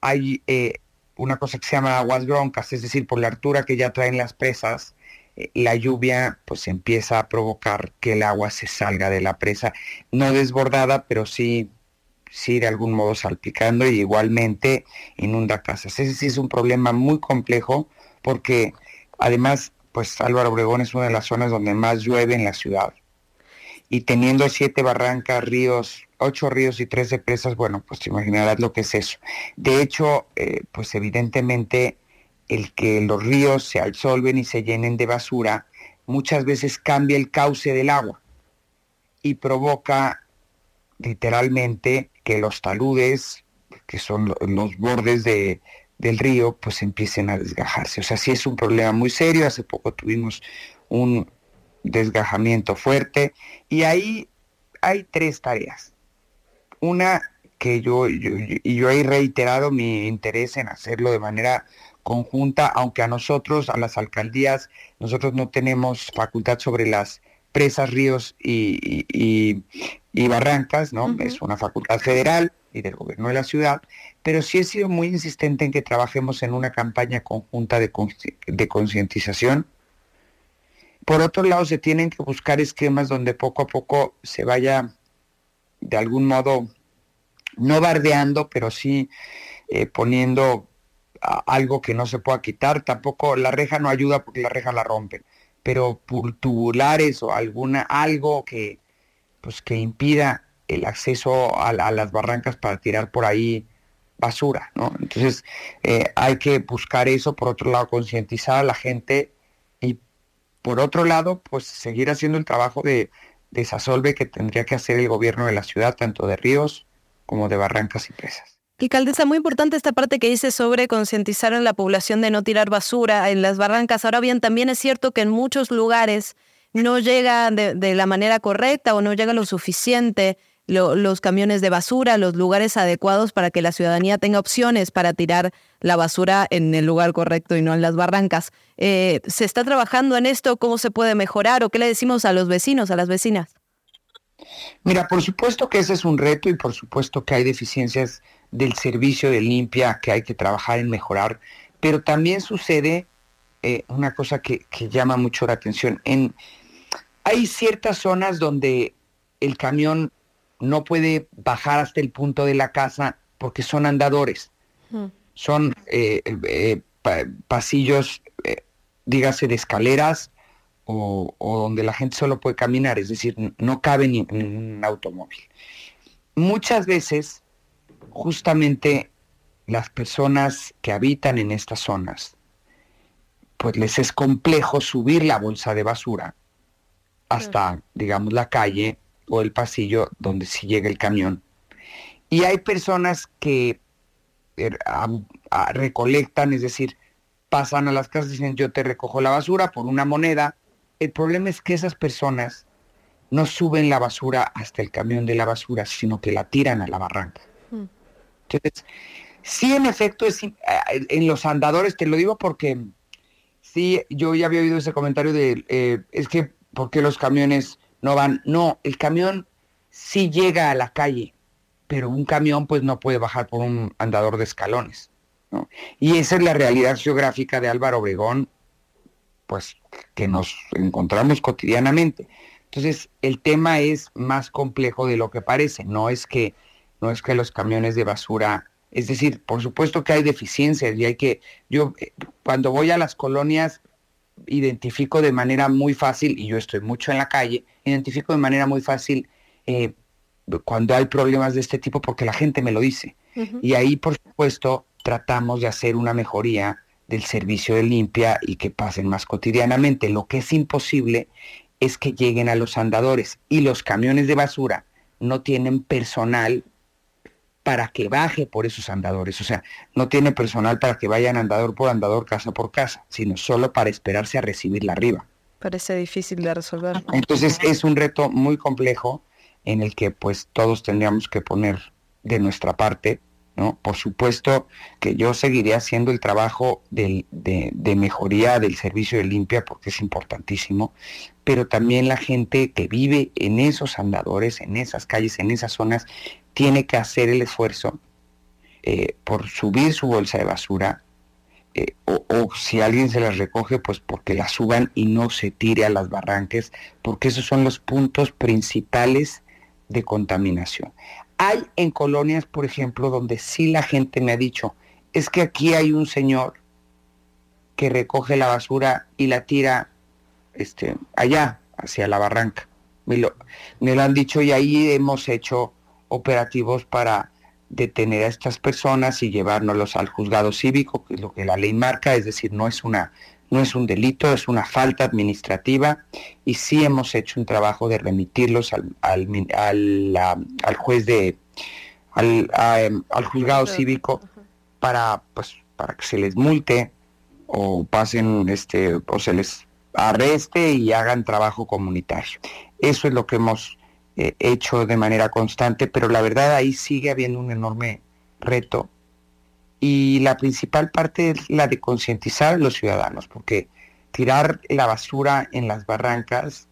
hay eh, una cosa que se llama aguas broncas, es decir, por la altura que ya traen las presas, eh, la lluvia pues empieza a provocar que el agua se salga de la presa, no desbordada, pero sí, sí de algún modo salpicando y igualmente inunda casas. Ese sí es un problema muy complejo porque además pues Álvaro Obregón es una de las zonas donde más llueve en la ciudad. Y teniendo siete barrancas, ríos, ocho ríos y tres presas, bueno, pues te imaginarás lo que es eso. De hecho, eh, pues evidentemente el que los ríos se absorben y se llenen de basura muchas veces cambia el cauce del agua y provoca literalmente que los taludes, que son los bordes de, del río, pues empiecen a desgajarse. O sea, sí es un problema muy serio. Hace poco tuvimos un desgajamiento fuerte y ahí hay tres tareas. Una que yo, yo, y yo he reiterado mi interés en hacerlo de manera conjunta, aunque a nosotros, a las alcaldías, nosotros no tenemos facultad sobre las presas, ríos y, barrancas, ¿no? Es una facultad federal y del gobierno de la ciudad, pero sí he sido muy insistente en que trabajemos en una campaña conjunta de, de concientización. Por otro lado, se tienen que buscar esquemas donde poco a poco se vaya de algún modo, no bardeando, pero sí eh, poniendo algo que no se pueda quitar. Tampoco la reja no ayuda porque la reja la rompen, pero tubulares o alguna algo que pues que impida el acceso a, las barrancas para tirar por ahí basura, ¿no? Entonces eh, hay que buscar eso, por otro lado concientizar a la gente por otro lado pues seguir haciendo el trabajo de desasolve que tendría que hacer el gobierno de la ciudad, tanto de ríos como de barrancas y presas. Alcaldesa, muy importante esta parte que dice sobre concientizar a la población de no tirar basura en las barrancas. Ahora bien, también es cierto que en muchos lugares no llega de, la manera correcta o no llega lo suficiente los camiones de basura, los lugares adecuados para que la ciudadanía tenga opciones para tirar la basura en el lugar correcto y no en las barrancas. Eh, ¿Se está trabajando en esto? ¿Cómo se puede mejorar? ¿O qué le decimos a los vecinos, a las vecinas? Mira, por supuesto que ese es un reto y por supuesto que hay deficiencias del servicio de limpia que hay que trabajar en mejorar, pero también sucede eh, una cosa que, llama mucho la atención. En, hay ciertas zonas donde el camión no puede bajar hasta el punto de la casa porque son andadores. Son eh, eh, pasillos, dígase, de escaleras o, donde la gente solo puede caminar, es decir, no cabe ni en un automóvil. Muchas veces, justamente las personas que habitan en estas zonas, pues les es complejo subir la bolsa de basura hasta, digamos, la calle o el pasillo donde sí llega el camión. Y hay personas que er, recolectan, es decir, pasan a las casas y dicen yo te recojo la basura por una moneda el problema es que esas personas no suben la basura hasta el camión de la basura, sino que la tiran a la barranca. Mm. Entonces, sí, en efecto, es, en los andadores, te lo digo porque sí, yo ya había oído ese comentario de, eh, es que, ¿por qué los camiones no van? No, el camión sí llega a la calle, pero un camión pues no puede bajar por un andador de escalones. Y esa es la realidad geográfica de Álvaro Obregón, pues que nos encontramos cotidianamente. Entonces, el tema es más complejo de lo que parece, no es que no es que los camiones de basura, es decir, por supuesto que hay deficiencias y hay que yo eh, cuando voy a las colonias identifico de manera muy fácil y yo estoy mucho en la calle, identifico de manera muy fácil eh, cuando hay problemas de este tipo porque la gente me lo dice. Y ahí, por supuesto, tratamos de hacer una mejoría del servicio de limpia y que pasen más cotidianamente. Lo que es imposible es que lleguen a los andadores y los camiones de basura no tienen personal para que baje por esos andadores. O sea, no tiene personal para que vayan andador por andador, casa por casa, sino solo para esperarse a recibirla arriba. Parece difícil de resolver. Entonces es un reto muy complejo en el que pues todos tendríamos que poner de nuestra parte, ¿no? Por supuesto que yo seguiré haciendo el trabajo de, de, mejoría del servicio de limpia porque es importantísimo, pero también la gente que vive en esos andadores, en esas calles, en esas zonas, tiene que hacer el esfuerzo eh, por subir su bolsa de basura, eh, o, si alguien se las recoge, pues porque la suban y no se tire a las barranques, porque esos son los puntos principales de contaminación. Hay en colonias, por ejemplo, donde sí la gente me ha dicho, es que aquí hay un señor que recoge la basura y la tira este, allá, hacia la barranca. Me lo, me lo han dicho y ahí hemos hecho operativos para detener a estas personas y llevárnoslos al juzgado cívico, que es lo que la ley marca, es decir, no es una no es un delito, es una falta administrativa y sí hemos hecho un trabajo de remitirlos al, al, juez de al, em, al juzgado cívico para pues para que se les multe o pasen este o se les arreste y hagan trabajo comunitario. Eso es lo que hemos eh, hecho de manera constante, pero la verdad ahí sigue habiendo un enorme reto. Y la principal parte es la de concientizar a los ciudadanos, porque tirar la basura en las barrancas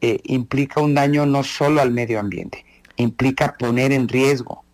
eh, implica un daño no solo al medio ambiente, implica poner en riesgo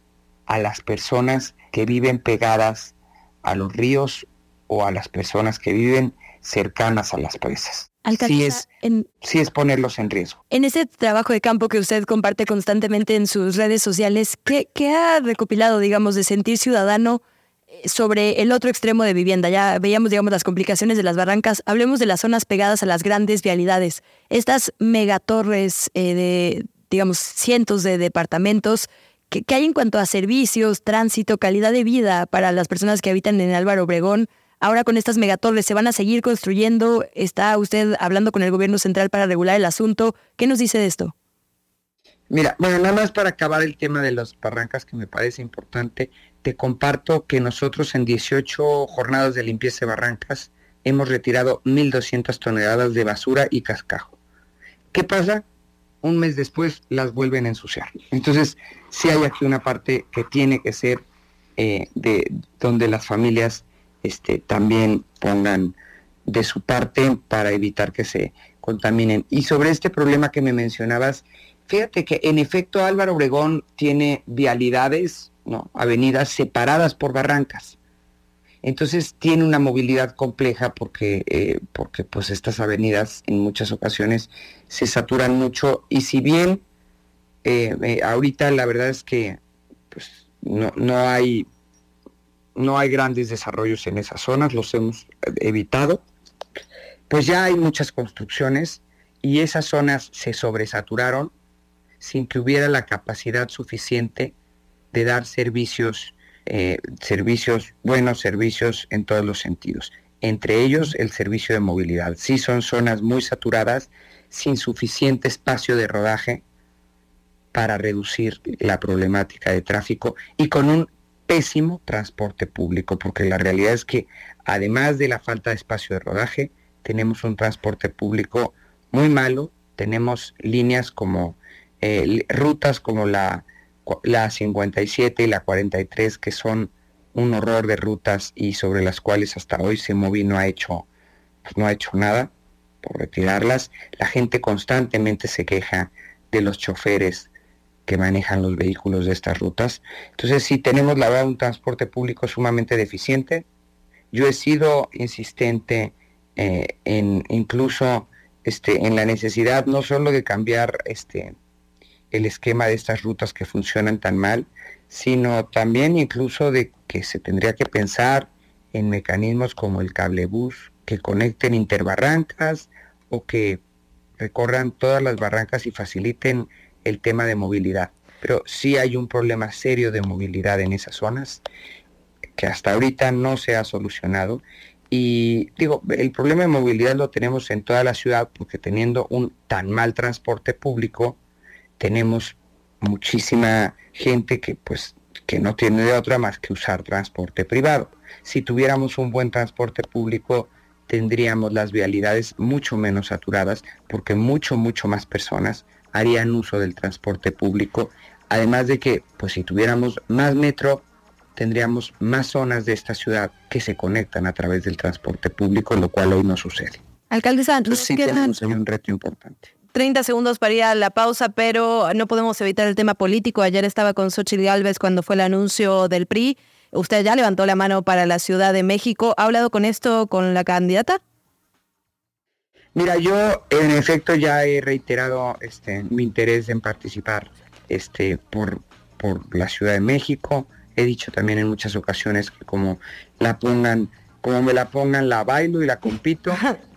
a las personas que viven pegadas a los ríos o a las personas que viven cercanas a las presas sí es, en, es ponerlos en riesgo. En ese trabajo de campo que usted comparte constantemente en sus redes sociales, ¿qué, qué ha recopilado, digamos, de sentir ciudadano eh, sobre el otro extremo de vivienda? Ya veíamos, digamos, las complicaciones de las barrancas. Hablemos de las zonas pegadas a las grandes vialidades. Estas megatorres eh, de, digamos, cientos de departamentos ¿Qué, hay en cuanto a servicios, tránsito, calidad de vida para las personas que habitan en Álvaro Obregón? Ahora con estas megatorres se van a seguir construyendo. ¿Está usted hablando con el gobierno central para regular el asunto? ¿Qué nos dice de esto? Mira, bueno, nada más para acabar el tema de las barrancas que me parece importante, te comparto que nosotros en 18 jornadas de limpieza de barrancas hemos retirado 1.200 toneladas de basura y cascajo. ¿Qué pasa? Un mes después las vuelven a ensuciar. Entonces, sí hay aquí una parte que tiene que ser eh, de donde las familias este, también pongan de su parte para evitar que se contaminen. Y sobre este problema que me mencionabas, fíjate que en efecto Álvaro Obregón tiene vialidades, ¿no? avenidas separadas por barrancas. Entonces tiene una movilidad compleja porque, eh, porque pues estas avenidas en muchas ocasiones se saturan mucho y si bien eh, eh, ahorita la verdad es que pues, no, no hay no hay grandes desarrollos en esas zonas, los hemos evitado, pues ya hay muchas construcciones y esas zonas se sobresaturaron sin que hubiera la capacidad suficiente de dar servicios, eh, servicios, buenos servicios en todos los sentidos. Entre ellos el servicio de movilidad. Sí son zonas muy saturadas, sin suficiente espacio de rodaje para reducir la problemática de tráfico y con un pésimo transporte público, porque la realidad es que además de la falta de espacio de rodaje, tenemos un transporte público muy malo, tenemos líneas como eh, rutas como la, la 57 y la 43 que son un horror de rutas y sobre las cuales hasta hoy Semovi no ha hecho pues no ha hecho nada por retirarlas. La gente constantemente se queja de los choferes que manejan los vehículos de estas rutas. Entonces, si tenemos la verdad un transporte público sumamente deficiente. Yo he sido insistente eh, en incluso este, en la necesidad no solo de cambiar este, el esquema de estas rutas que funcionan tan mal, sino también incluso de que se tendría que pensar en mecanismos como el cablebús que conecten interbarrancas o que recorran todas las barrancas y faciliten el tema de movilidad. Pero sí hay un problema serio de movilidad en esas zonas que hasta ahorita no se ha solucionado. Y digo, el problema de movilidad lo tenemos en toda la ciudad porque teniendo un tan mal transporte público, tenemos muchísima gente que pues que no tiene de otra más que usar transporte privado. Si tuviéramos un buen transporte público, tendríamos las vialidades mucho menos saturadas porque mucho, mucho más personas harían uso del transporte público. Además de que, pues si tuviéramos más metro, tendríamos más zonas de esta ciudad que se conectan a través del transporte público, lo cual hoy no sucede. Alcalde Santos, sí tenemos un reto importante. 30 segundos para ir a la pausa, pero no podemos evitar el tema político. Ayer estaba con Xochitl Galvez cuando fue el anuncio del PRI. Usted ya levantó la mano para la Ciudad de México. ¿Ha hablado con esto con la candidata? Mira, yo en efecto ya he reiterado este, mi interés en participar este, por, por la Ciudad de México. He dicho también en muchas ocasiones que como la pongan, como me la pongan, la bailo y la compito.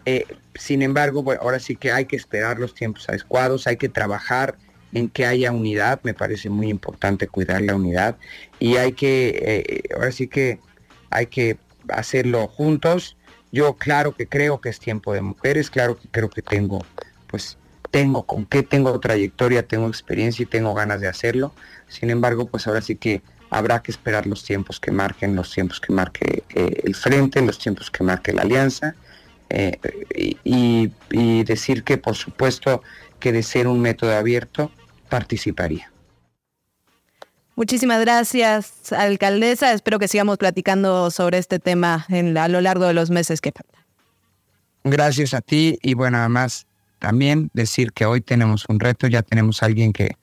Eh, sin embargo, ahora sí que hay que esperar los tiempos adecuados, hay que trabajar en que haya unidad, me parece muy importante cuidar la unidad y hay que, eh, ahora sí que hay que hacerlo juntos. Yo claro que creo que es tiempo de mujeres, claro que creo que tengo, pues tengo con qué, tengo trayectoria, tengo experiencia y tengo ganas de hacerlo. Sin embargo, pues ahora sí que habrá que esperar los tiempos que marquen, los tiempos que marque eh, el frente, los tiempos que marque la alianza. Eh, y, y decir que por supuesto que de ser un método abierto, participaría. Muchísimas gracias, alcaldesa. Espero que sigamos platicando sobre este tema en, a lo largo de los meses que faltan. Gracias a ti y bueno, además también decir que hoy tenemos un reto, ya tenemos a alguien que,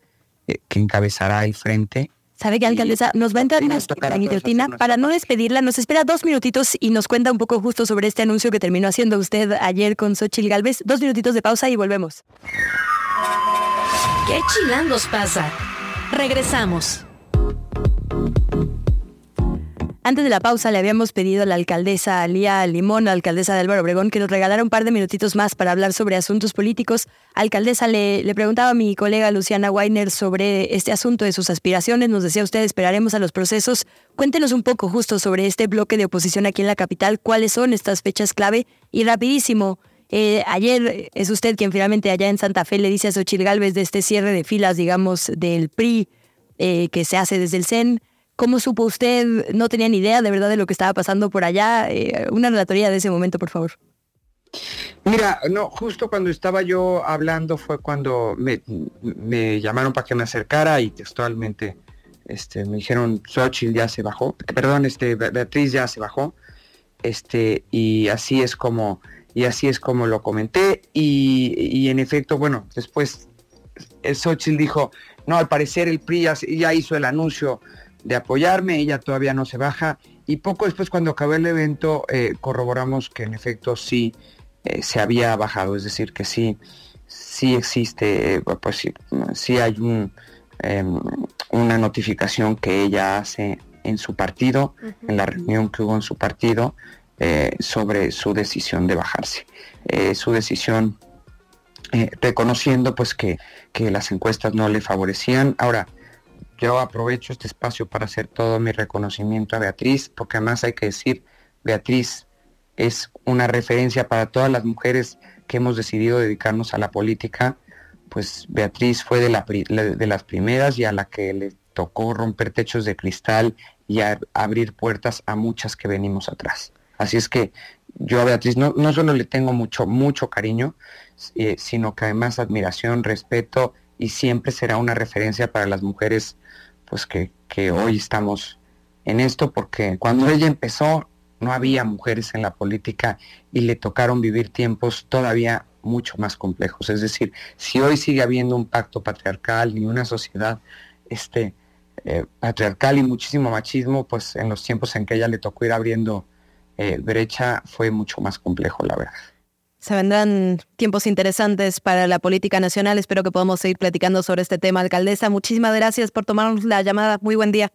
eh, que encabezará el frente. ¿Sabe qué, alcaldesa? Nos va a entrar una guillotina. Para no despedirla, nos espera dos minutitos y nos cuenta un poco justo sobre este anuncio que terminó haciendo usted ayer con Xochil Galvez. Dos minutitos de pausa y volvemos. ¿Qué chilangos pasa? Regresamos. Antes de la pausa le habíamos pedido a la alcaldesa Lía Limón, alcaldesa de Álvaro Obregón, que nos regalara un par de minutitos más para hablar sobre asuntos políticos. Alcaldesa, le, le preguntaba a mi colega Luciana Weiner sobre este asunto de sus aspiraciones. Nos decía usted, esperaremos a los procesos. Cuéntenos un poco justo sobre este bloque de oposición aquí en la capital, cuáles son estas fechas clave y rapidísimo. Eh, ayer es usted quien finalmente allá en Santa Fe le dice a Xochitl Galvez de este cierre de filas, digamos, del PRI eh, que se hace desde el CEN. ¿Cómo supo usted? No tenía ni idea de verdad de lo que estaba pasando por allá. Eh, una relatoría de ese momento, por favor. Mira, no, justo cuando estaba yo hablando fue cuando me, llamaron para que me acercara y textualmente este, me dijeron, Xochitl ya se bajó, perdón, este, Beatriz ya se bajó, este, y así es como, y así es como lo comenté, y, y en efecto, bueno, después Xochitl dijo, no, al parecer el PRI ya, ya hizo el anuncio de apoyarme, ella todavía no se baja. Y poco después cuando acabó el evento eh, corroboramos que en efecto sí eh, se había bajado, es decir, que sí, sí existe, eh, pues sí, sí hay un, em, una notificación que ella hace en su partido, en la reunión que hubo en su partido, sobre su decisión de bajarse. su decisión reconociendo pues que, que las encuestas no le favorecían. Ahora, yo aprovecho este espacio para hacer todo mi reconocimiento a Beatriz, porque además hay que decir, Beatriz es una referencia para todas las mujeres que hemos decidido dedicarnos a la política, pues Beatriz fue de, las primeras y a la que le tocó romper techos de cristal y abrir puertas a muchas que venimos atrás. Así es que yo a Beatriz no, no solo le tengo mucho, mucho cariño, eh, sino que además admiración, respeto y siempre será una referencia para las mujeres pues que, hoy estamos en esto, porque cuando ella empezó no había mujeres en la política y le tocaron vivir tiempos todavía mucho más complejos. Es decir, si hoy sigue habiendo un pacto patriarcal y una sociedad este, eh, patriarcal y muchísimo machismo, pues en los tiempos en que ella le tocó ir abriendo eh, brecha fue mucho más complejo, la verdad. Se vendrán tiempos interesantes para la política nacional. Espero que podamos seguir platicando sobre este tema, alcaldesa. Muchísimas gracias por tomarnos la llamada. Muy buen día.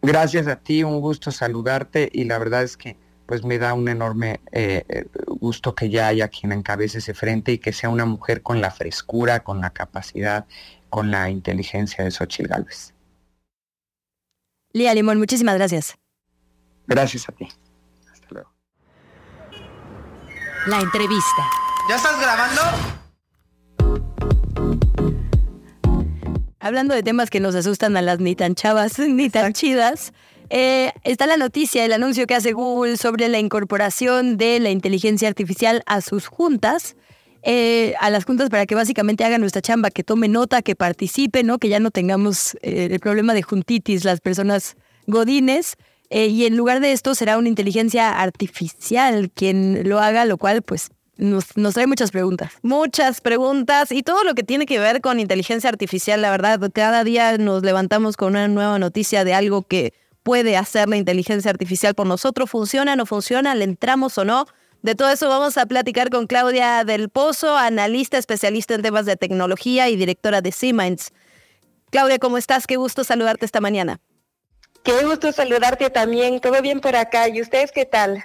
Gracias a ti, un gusto saludarte y la verdad es que pues me da un enorme eh, eh, gusto que ya haya quien encabece ese frente y que sea una mujer con la frescura, con la capacidad, con la inteligencia de Xochitl Galvez. Lía Limón, muchísimas gracias. Gracias a ti. La entrevista. ¿Ya estás grabando? Hablando de temas que nos asustan a las ni tan chavas (laughs) ni tan chidas, eh, está la noticia, el anuncio que hace Google sobre la incorporación de la inteligencia artificial a sus juntas. Eh, a las juntas para que básicamente hagan nuestra chamba, que tome nota, que participe, ¿no? Que ya no tengamos eh, el problema de juntitis, las personas godines. Y en lugar de esto será una inteligencia artificial quien lo haga, lo cual pues nos, nos, trae muchas preguntas. Muchas preguntas y todo lo que tiene que ver con inteligencia artificial, la verdad, cada día nos levantamos con una nueva noticia de algo que puede hacer la inteligencia artificial por nosotros, funciona, no funciona, le entramos o no. De todo eso vamos a platicar con Claudia del Pozo, analista especialista en temas de tecnología y directora de Siemens. Claudia, ¿cómo estás? Qué gusto saludarte esta mañana. Qué gusto saludarte también. Todo bien por acá. ¿Y ustedes qué tal?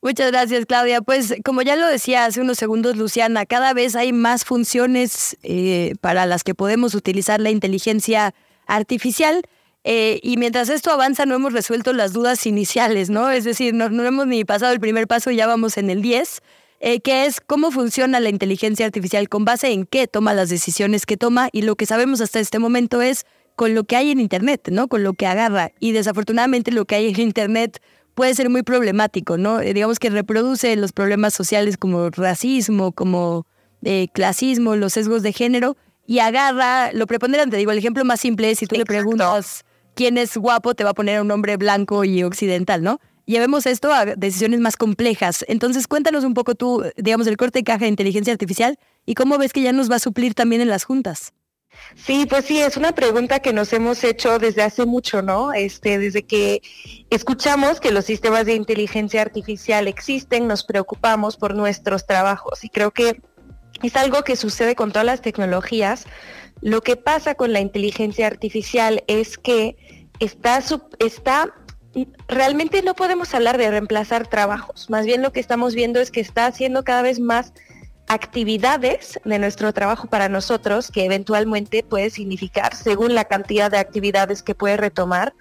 Muchas gracias, Claudia. Pues como ya lo decía hace unos segundos, Luciana, cada vez hay más funciones eh, para las que podemos utilizar la inteligencia artificial. Eh, y mientras esto avanza, no hemos resuelto las dudas iniciales, ¿no? Es decir, no, hemos ni pasado el primer paso, ya vamos en el 10, eh, que es cómo funciona la inteligencia artificial, con base en qué toma las decisiones que toma, y lo que sabemos hasta este momento es con lo que hay en Internet, ¿no? Con lo que agarra. Y desafortunadamente lo que hay en Internet puede ser muy problemático, ¿no? Eh, digamos que reproduce los problemas sociales como racismo, como clasismo, los sesgos de género, y agarra lo preponderante. Digo, el ejemplo más simple es si tú le preguntas quién es guapo, te va a poner un hombre blanco y occidental, ¿no? Llevemos esto a decisiones más complejas. Entonces, cuéntanos un poco tú, digamos, el corte de caja de inteligencia artificial y cómo ves que ya nos va a suplir también en las juntas. Sí, pues sí, es una pregunta que nos hemos hecho desde hace mucho, ¿no? Este, desde que escuchamos que los sistemas de inteligencia artificial existen, nos preocupamos por nuestros trabajos. Y creo que es algo que sucede con todas las tecnologías, lo que pasa con la inteligencia artificial es que está, está realmente no podemos hablar de reemplazar trabajos, más bien lo que estamos viendo es que está haciendo cada vez más actividades de nuestro trabajo para nosotros, que eventualmente puede significar, según la cantidad de actividades que puede retomar,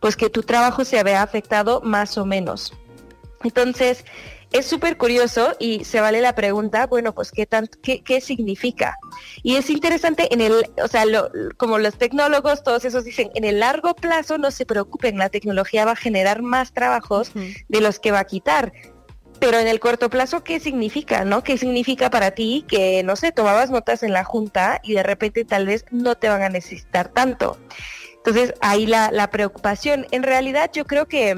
pues que tu trabajo se vea afectado más o menos. Entonces, es súper curioso y se vale la pregunta, bueno, pues qué, tan, qué, qué significa. Y es interesante en el, o sea, como los tecnólogos, todos esos dicen, en el largo plazo no se preocupen, la tecnología va a generar más trabajos de los que va a quitar. Pero en el corto plazo, ¿qué significa? ¿No? ¿Qué significa para ti que, no sé, tomabas notas en la junta y de repente tal vez no te van a necesitar tanto? Entonces, ahí la, la preocupación. En realidad, yo creo que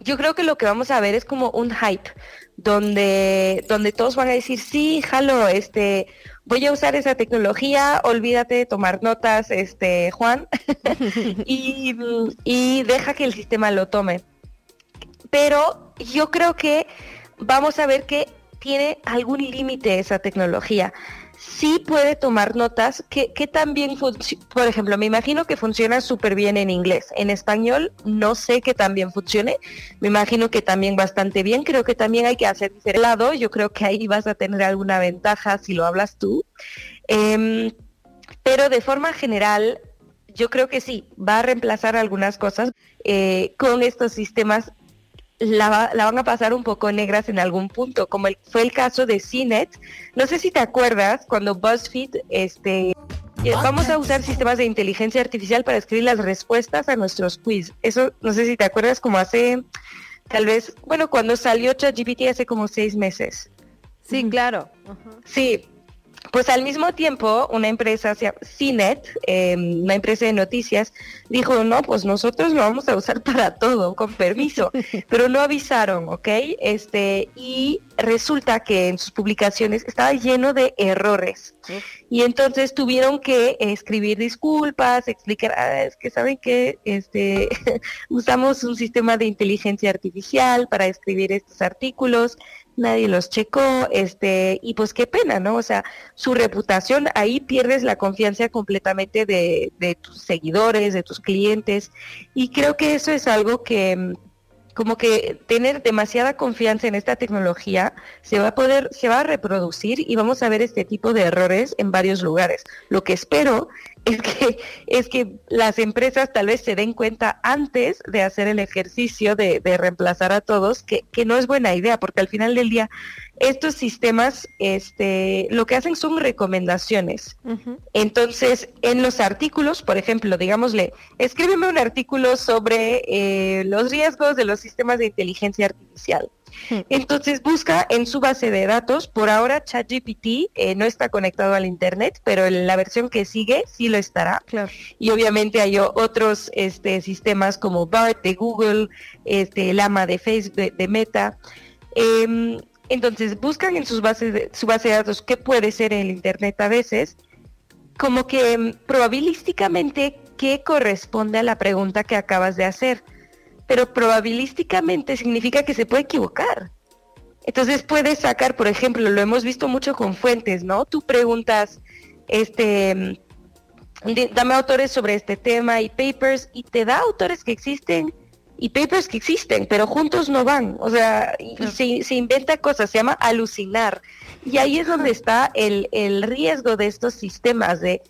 yo creo que lo que vamos a ver es como un hype donde, donde todos van a decir, sí, jalo, este, voy a usar esa tecnología, olvídate de tomar notas, este, Juan, (laughs) y, y deja que el sistema lo tome. Pero yo creo que vamos a ver que tiene algún límite esa tecnología sí puede tomar notas que, que también, por ejemplo, me imagino que funciona súper bien en inglés. En español no sé que también funcione. Me imagino que también bastante bien. Creo que también hay que hacer diferente lado. Yo creo que ahí vas a tener alguna ventaja si lo hablas tú. Em, pero de forma general, yo creo que sí, va a reemplazar algunas cosas eh, con estos sistemas la, van a pasar un poco negras en algún punto, como fue el caso de CNET. No sé si te acuerdas cuando BuzzFeed, este, eh, vamos a usar sistemas de inteligencia artificial para escribir las respuestas a nuestros quiz. Eso, no sé si te acuerdas, como hace, tal vez, bueno, cuando salió ChatGPT hace como seis meses. Sí, claro. Sí, pues al mismo tiempo, una empresa, CNET, em, una empresa de noticias, dijo, no, pues nosotros lo vamos a usar (laughs) para todo, con permiso, (laughs) pero no avisaron, ¿ok? Este, y resulta que en sus publicaciones estaba lleno de errores. Y entonces tuvieron que escribir disculpas, explicar, ah, es que saben que este, (laughs) usamos un sistema de inteligencia artificial para escribir estos artículos nadie los checó, este, y pues qué pena, ¿no? O sea, su reputación, ahí pierdes la confianza completamente de, de tus seguidores, de tus clientes, y creo que eso es algo que como que tener demasiada confianza en esta tecnología se va a poder, se va a reproducir y vamos a ver este tipo de errores en varios lugares. Lo que espero es que, es que las empresas tal vez se den cuenta antes de hacer el ejercicio de, reemplazar a todos, que, que, no es buena idea, porque al final del día estos sistemas este, lo que hacen son recomendaciones. Entonces, en los artículos, por ejemplo, digámosle, escríbeme un artículo sobre eh, los riesgos de los sistemas de inteligencia artificial. (laughs) Entonces busca en su base de datos, por ahora ChatGPT eh, no está conectado al Internet, pero en la versión que sigue sí lo estará. Y obviamente hay otros este, sistemas como BART de Google, este, Lama de Facebook, de, Meta. Em, entonces buscan en sus bases de, su base de datos qué puede ser el Internet a veces, como que em, probabilísticamente qué corresponde a la pregunta que acabas de hacer. Pero probabilísticamente significa que se puede equivocar. Entonces puedes sacar, por ejemplo, lo hemos visto mucho con fuentes, ¿no? Tú preguntas, este, em, dame autores sobre este tema y papers y te da autores que existen y papers que existen, pero juntos no van. O sea, y, se, inventa cosas, se llama alucinar. Y ahí es donde está el, riesgo de estos sistemas, de,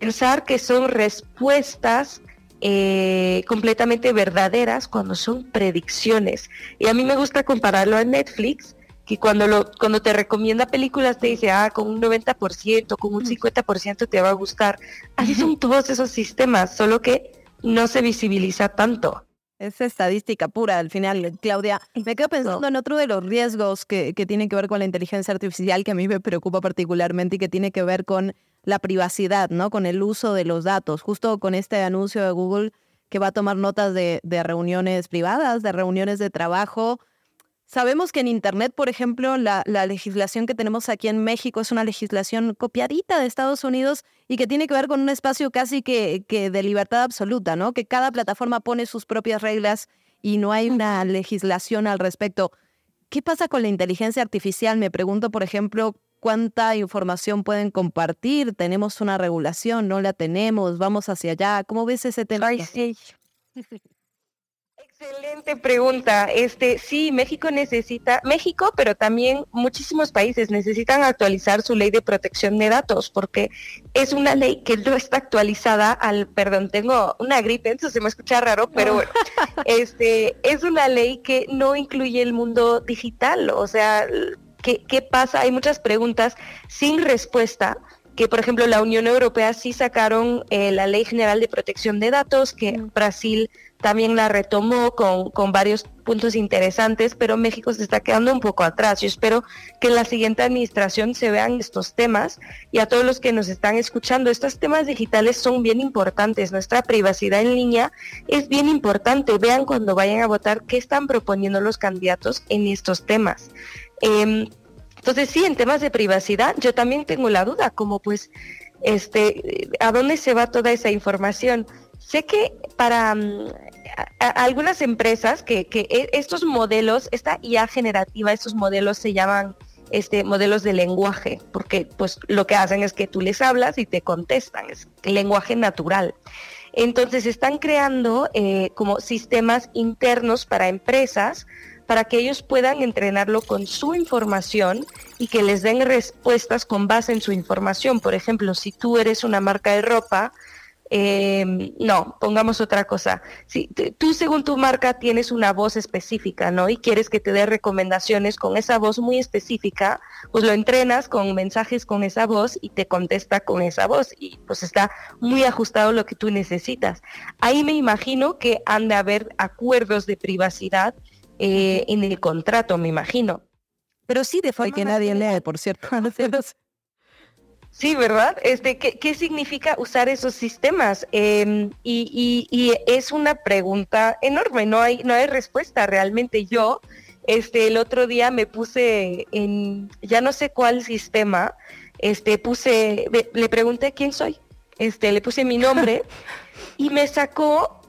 pensar que son respuestas eh, completamente verdaderas cuando son predicciones. Y a mí me gusta compararlo a Netflix, que cuando, lo, cuando te recomienda películas te dice, ah, con un 90%, con un 50% te va a gustar. Así son todos esos sistemas, solo que no se visibiliza tanto. Es estadística pura al final, Claudia. Me quedo pensando en otro de los riesgos que, que tiene que ver con la inteligencia artificial que a mí me preocupa particularmente y que tiene que ver con la privacidad, ¿no? Con el uso de los datos. Justo con este anuncio de Google que va a tomar notas de, reuniones privadas, de reuniones de trabajo, Sabemos que en Internet, por ejemplo, la, legislación que tenemos aquí en México es una legislación copiadita de Estados Unidos y que tiene que ver con un espacio casi que, que de libertad absoluta, ¿no? Que cada plataforma pone sus propias reglas y no hay una legislación al respecto. ¿Qué pasa con la inteligencia artificial? Me pregunto, por ejemplo, cuánta información pueden compartir. ¿Tenemos una regulación? ¿No la tenemos? ¿Vamos hacia allá? ¿Cómo ves ese tema? Excelente pregunta. Este, sí, México necesita, México, pero también muchísimos países necesitan actualizar su ley de protección de datos, porque es una ley que no está actualizada al, perdón, tengo una gripe, eso se me escucha raro, pero bueno, este, es una ley que no incluye el mundo digital. O sea, ¿qué, qué pasa? Hay muchas preguntas sin respuesta que por ejemplo la Unión Europea sí sacaron eh, la Ley General de Protección de Datos, que Brasil también la retomó con, con, varios puntos interesantes, pero México se está quedando un poco atrás. Yo espero que en la siguiente administración se vean estos temas y a todos los que nos están escuchando, estos temas digitales son bien importantes. Nuestra privacidad en línea es bien importante. Vean cuando vayan a votar qué están proponiendo los candidatos en estos temas. Em, entonces sí, en temas de privacidad, yo también tengo la duda, como pues, este, ¿a dónde se va toda esa información? Sé que para mm, algunas empresas que, e, estos modelos, esta IA generativa, estos modelos se llaman este, modelos de lenguaje, porque pues lo que hacen es que tú les hablas y te contestan, es lenguaje natural. Entonces están creando eh, como sistemas internos para empresas para que ellos puedan entrenarlo con su información y que les den respuestas con base en su información. Por ejemplo, si tú eres una marca de ropa, em, no, pongamos otra cosa. Si tú según tu marca tienes una voz específica, ¿no? Y quieres que te dé recomendaciones con esa voz muy específica, pues lo entrenas con mensajes con esa voz y te contesta con esa voz y pues está muy ajustado lo que tú necesitas. Ahí me imagino que han de haber acuerdos de privacidad eh, en el contrato, me imagino. Pero sí, de forma que nadie lee, por cierto. (laughs) (laughs) Sí, ¿verdad? Este, ¿qué, significa usar esos sistemas? Em, y, es una pregunta enorme, no hay, no hay respuesta realmente. Yo, este, el otro día me puse en, ya no sé cuál sistema, este, puse, le pregunté quién soy, este, le puse mi nombre (laughs) y me sacó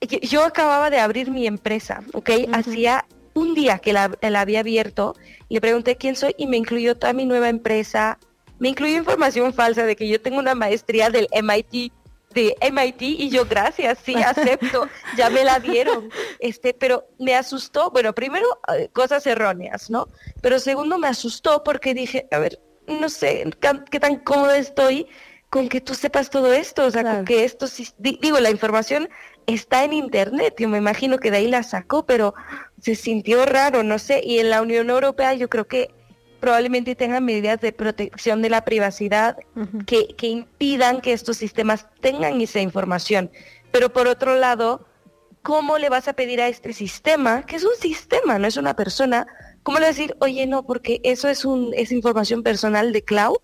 yo acababa de abrir mi empresa, ¿ok? Hacía un día que la, había abierto, le pregunté quién soy y me incluyó toda mi nueva empresa, me incluyó información falsa de que yo tengo una maestría del MIT de MIT y yo gracias, sí, acepto, ya me la dieron. (laughs) Este, pero me asustó, bueno, primero eh, cosas erróneas, ¿no? Pero segundo me asustó porque dije, a ver, no sé qué tan cómoda estoy con que tú sepas todo esto, o sea, con que esto digo, la información está en internet, yo me imagino que de ahí la sacó, pero se sintió raro, no sé, y en la Unión Europea yo creo que probablemente tengan medidas de protección de la privacidad que, que impidan que estos sistemas tengan esa información. Pero por otro lado, ¿cómo le vas a pedir a este sistema, que es un sistema, no es una persona, cómo le vas a decir, oye, no, porque eso es, un, es información personal de cloud?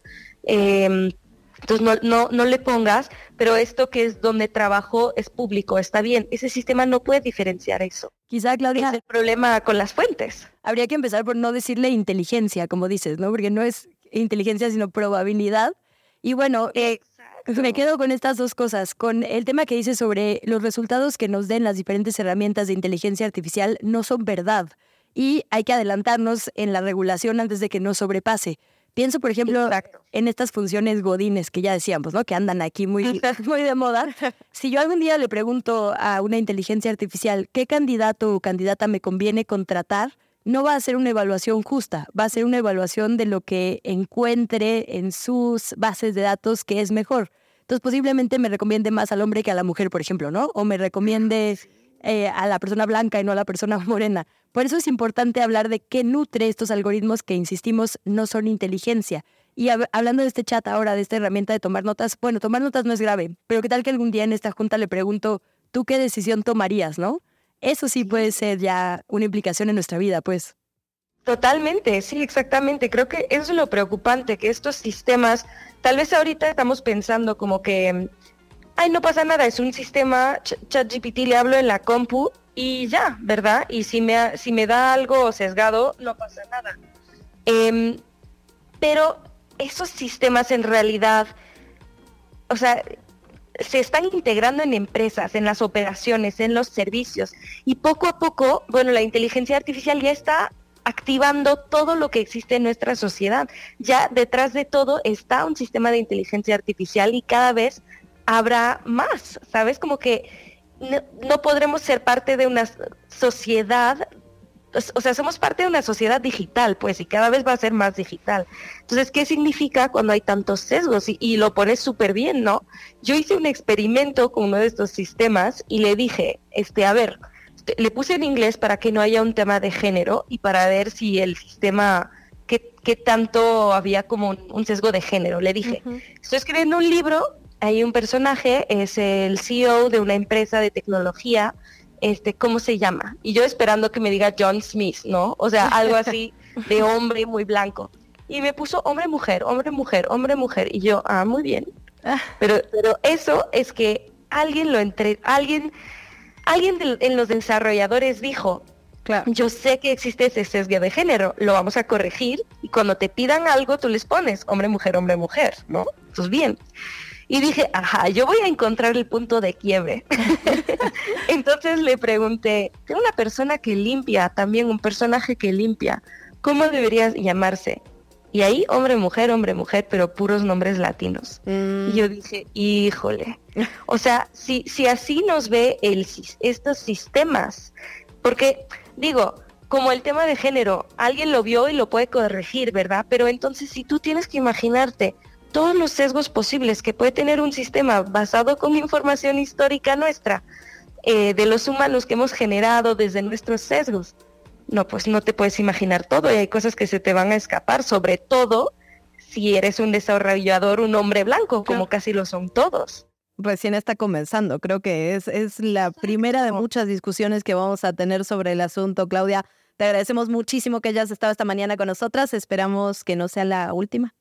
Em, entonces no, no, no le pongas, pero esto que es donde trabajo es público, está bien. Ese sistema no puede diferenciar eso. Quizá, Claudia. Es el problema con las fuentes. Habría que empezar por no decirle inteligencia, como dices, ¿no? Porque no es inteligencia, sino probabilidad. Y bueno, eh, me quedo con estas dos cosas. Con el tema que dices sobre los resultados que nos den las diferentes herramientas de inteligencia artificial no son verdad. Y hay que adelantarnos en la regulación antes de que nos sobrepase. Pienso, por ejemplo, en estas funciones godines que ya decíamos, ¿no? Que andan aquí muy, (laughs) muy de moda. Si yo algún día le pregunto a una inteligencia artificial qué candidato o candidata me conviene contratar, no va a ser una evaluación justa, va a ser una evaluación de lo que encuentre en sus bases de datos que es mejor. Entonces posiblemente me recomiende más al hombre que a la mujer, por ejemplo, ¿no? O me recomiende eh, a la persona blanca y no a la persona (laughs) morena. Por eso es importante hablar de qué nutre estos algoritmos que, insistimos, no son inteligencia. Y hablando de este chat ahora, de esta herramienta de tomar notas, bueno, tomar notas no es grave, pero qué tal que algún día en esta junta le pregunto, ¿tú qué decisión tomarías, no? Eso sí puede ser ya una implicación en nuestra vida, pues. Totalmente, sí, exactamente. Creo que eso es lo preocupante, que estos sistemas, tal vez ahorita estamos pensando como que ay, no pasa nada, es un sistema, ChatGPT le hablo en la compu y ya, ¿verdad? Y si me, si me da algo sesgado, no pasa nada. Em, pero esos sistemas en realidad, o sea, se están integrando en empresas, en las operaciones, en los servicios. Y poco a poco, bueno, la inteligencia artificial ya está activando todo lo que existe en nuestra sociedad. Ya detrás de todo está un sistema de inteligencia artificial y cada vez habrá más, ¿sabes? Como que no, podremos ser parte de una sociedad o sea, somos parte de una sociedad digital, pues, y cada vez va a ser más digital. Entonces, ¿qué significa cuando hay tantos sesgos? Y, lo pones súper bien, ¿no? Yo hice un experimento con uno de estos sistemas y le dije, este, a ver, le puse en inglés para que no haya un tema de género y para ver si el sistema, qué, tanto había como un, sesgo de género. Le dije, estoy escribiendo un libro hay un personaje, es el CEO de una empresa de tecnología, este, ¿cómo se llama? Y yo esperando que me diga John Smith, ¿no? O sea, algo así (laughs) de hombre muy blanco. Y me puso hombre, mujer, hombre, mujer, hombre, mujer. Y yo, ah, muy bien. Ah. Pero, pero eso es que alguien lo entre, alguien, alguien en los desarrolladores dijo, Claro. Yo sé que existe ese sesgo de género, lo vamos a corregir y cuando te pidan algo tú les pones hombre, mujer, hombre, mujer, ¿no? Entonces bien. Y dije, ajá, yo voy a encontrar el punto de quiebre. (laughs) Entonces le pregunté, tengo una persona que limpia, también un personaje que limpia, ¿cómo debería llamarse? Y ahí, hombre, mujer, hombre, mujer, pero puros nombres latinos. Y yo dije, híjole. O sea, si, si así nos ve el, estos sistemas, porque digo, como el tema de género, alguien lo vio y lo puede corregir, ¿verdad? Pero entonces si tú tienes que imaginarte todos los sesgos posibles que puede tener un sistema basado con información histórica nuestra, eh, de los humanos que hemos generado desde nuestros sesgos. No, pues no te puedes imaginar todo y hay cosas que se te van a escapar, sobre todo si eres un desarrollador, un hombre blanco, como casi lo son todos. Recién está comenzando, creo que es, es la primera de muchas discusiones que vamos a tener sobre el asunto, Claudia. Te agradecemos muchísimo que hayas estado esta mañana con nosotras, esperamos que no sea la última.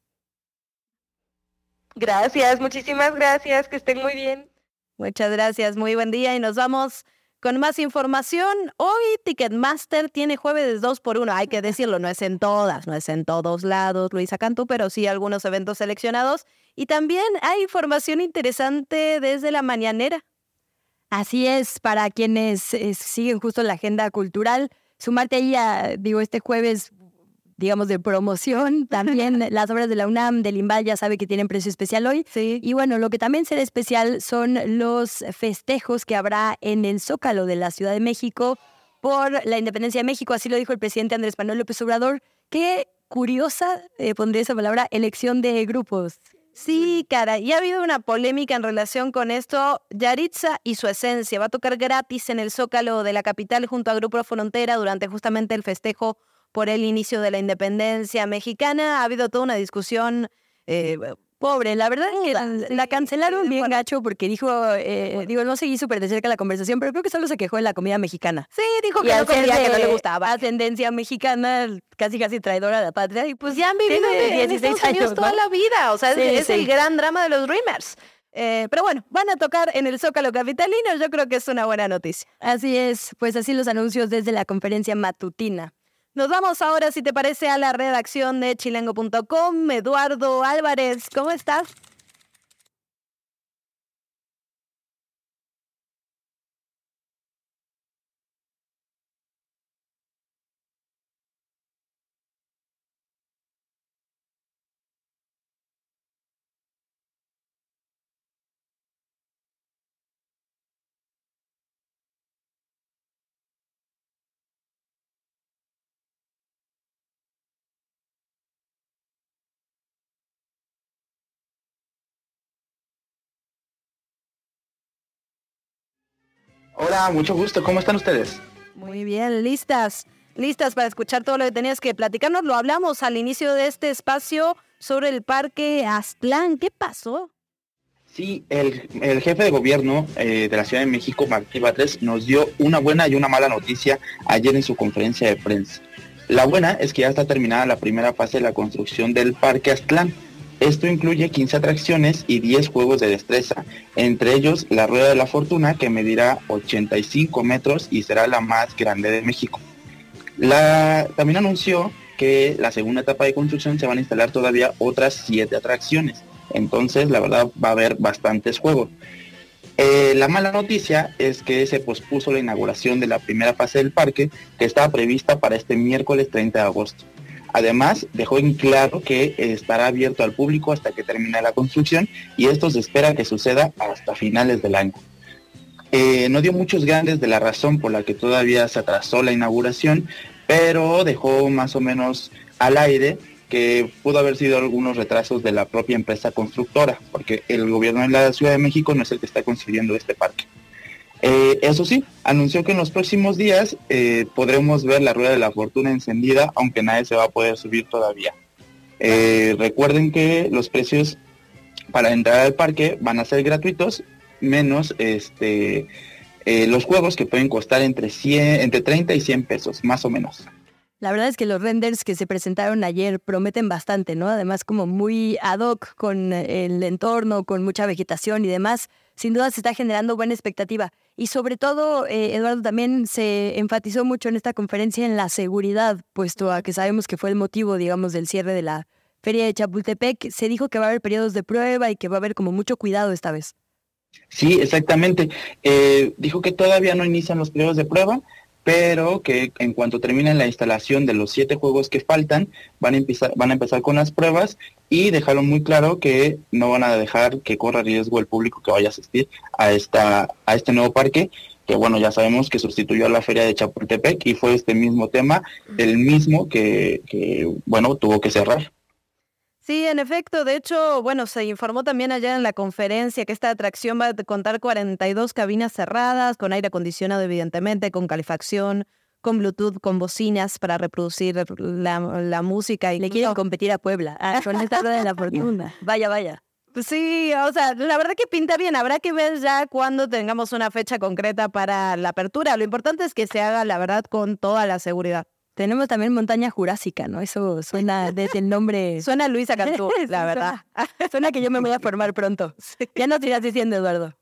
Gracias, muchísimas gracias, que estén muy bien. Muchas gracias, muy buen día y nos vamos con más información. Hoy Ticketmaster tiene jueves 2 por 1 hay que decirlo, no es en todas, no es en todos lados, Luisa Cantú, pero sí algunos eventos seleccionados. Y también hay información interesante desde la mañanera. Así es, para quienes eh, siguen justo la agenda cultural, sumarte ahí a, digo, este jueves digamos, de promoción. También (laughs) las obras de la UNAM, del Imbal, ya sabe que tienen precio especial hoy. Sí. Y bueno, lo que también será especial son los festejos que habrá en el Zócalo de la Ciudad de México por la independencia de México. Así lo dijo el presidente Andrés Manuel López Obrador. Qué curiosa, eh, pondría esa palabra, elección de grupos. Sí, cara, y ha habido una polémica en relación con esto. Yaritza y su esencia va a tocar gratis en el Zócalo de la capital junto a Grupo Frontera durante justamente el festejo por el inicio de la independencia mexicana. Ha habido toda una discusión eh, Pobre, la verdad es que la, cancelaron bien gacho porque dijo, eh, digo, no seguí súper de cerca la conversación, pero creo que solo se quejó de la comida mexicana. Sí, dijo que no comía, que no le gustaba. Ascendencia mexicana, casi casi traidora de la patria, y pues ya han vivido de 16 años, toda la vida, o sea, es, el gran drama de los Dreamers. Eh, pero bueno, van a tocar en el Zócalo Capitalino, yo creo que es una buena noticia. Así es, pues así los anuncios desde la conferencia matutina. Nos vamos ahora, si te parece, a la redacción de chilengo.com. Eduardo Álvarez, ¿cómo estás? Hola, mucho gusto. ¿Cómo están ustedes? Muy bien, listas. Listas para escuchar todo lo que tenías que platicarnos. Lo hablamos al inicio de este espacio sobre el parque Aztlán. ¿Qué pasó? Sí, el, jefe de gobierno eh, de la Ciudad de México, Martí Batres, nos dio una buena y una mala noticia ayer en su conferencia de prensa. La buena es que ya está terminada la primera fase de la construcción del Parque Aztlán, esto incluye 15 atracciones y 10 juegos de destreza, entre ellos la Rueda de la Fortuna que medirá 85 metros y será la más grande de México. también anunció que la segunda etapa de construcción se van a instalar todavía otras 7 atracciones, entonces la verdad va a haber bastantes juegos. Eh, la mala noticia es que se pospuso la inauguración de la primera fase del parque que estaba prevista para este miércoles 30 de agosto. Además, dejó en claro que estará abierto al público hasta que termine la construcción y esto se espera que suceda hasta finales del año. Eh, no dio muchos grandes de la razón por la que todavía se atrasó la inauguración, pero dejó más o menos al aire que pudo haber sido algunos retrasos de la propia empresa constructora, porque el gobierno de la Ciudad de México no es el que está construyendo este parque. Eh, eso sí, anunció que en los próximos días eh, podremos ver la rueda de la fortuna encendida, aunque nadie se va a poder subir todavía. Eh, recuerden que los precios para entrar al parque van a ser gratuitos, menos este los juegos que pueden costar entre 100, entre 30 y 100 pesos, más o menos. La verdad es que los renders que se presentaron ayer prometen bastante, ¿no? Además como muy ad hoc con el entorno, con mucha vegetación y demás sin duda se está generando buena expectativa. Y sobre todo, eh, Eduardo, también se enfatizó mucho en esta conferencia en la seguridad, puesto a que sabemos que fue el motivo, digamos, del cierre de la feria de Chapultepec. Se dijo que va a haber periodos de prueba y que va a haber como mucho cuidado esta vez. Sí, exactamente. Eh, dijo que todavía no inician los periodos de prueba, pero que en cuanto terminen la instalación de los siete juegos que faltan, van a empezar, van a empezar con las pruebas y dejaron muy claro que no van a dejar que corra riesgo el público que vaya a asistir a esta, a este nuevo parque, que bueno, ya sabemos que sustituyó a la feria de Chapultepec y fue este mismo tema, el mismo que, que bueno, tuvo que cerrar. Sí, en efecto. De hecho, bueno, se informó también allá en la conferencia que esta atracción va a contar 42 cabinas cerradas, con aire acondicionado, evidentemente, con calefacción, con Bluetooth, con bocinas para reproducir la, música. Y Le quieren competir a Puebla ah, con esta rueda de la (laughs) fortuna. Vaya, vaya. Sí, o sea, la verdad que pinta bien. Habrá que ver ya cuando tengamos una fecha concreta para la apertura. Lo importante es que se haga, la verdad, con toda la seguridad. Tenemos también montaña jurásica, ¿no? Eso suena desde el nombre. (laughs) Suena Luisa Cantú, (laughs) la verdad. (laughs) Suena, que yo me voy a formar pronto. Ya nos irás diciendo, Eduardo.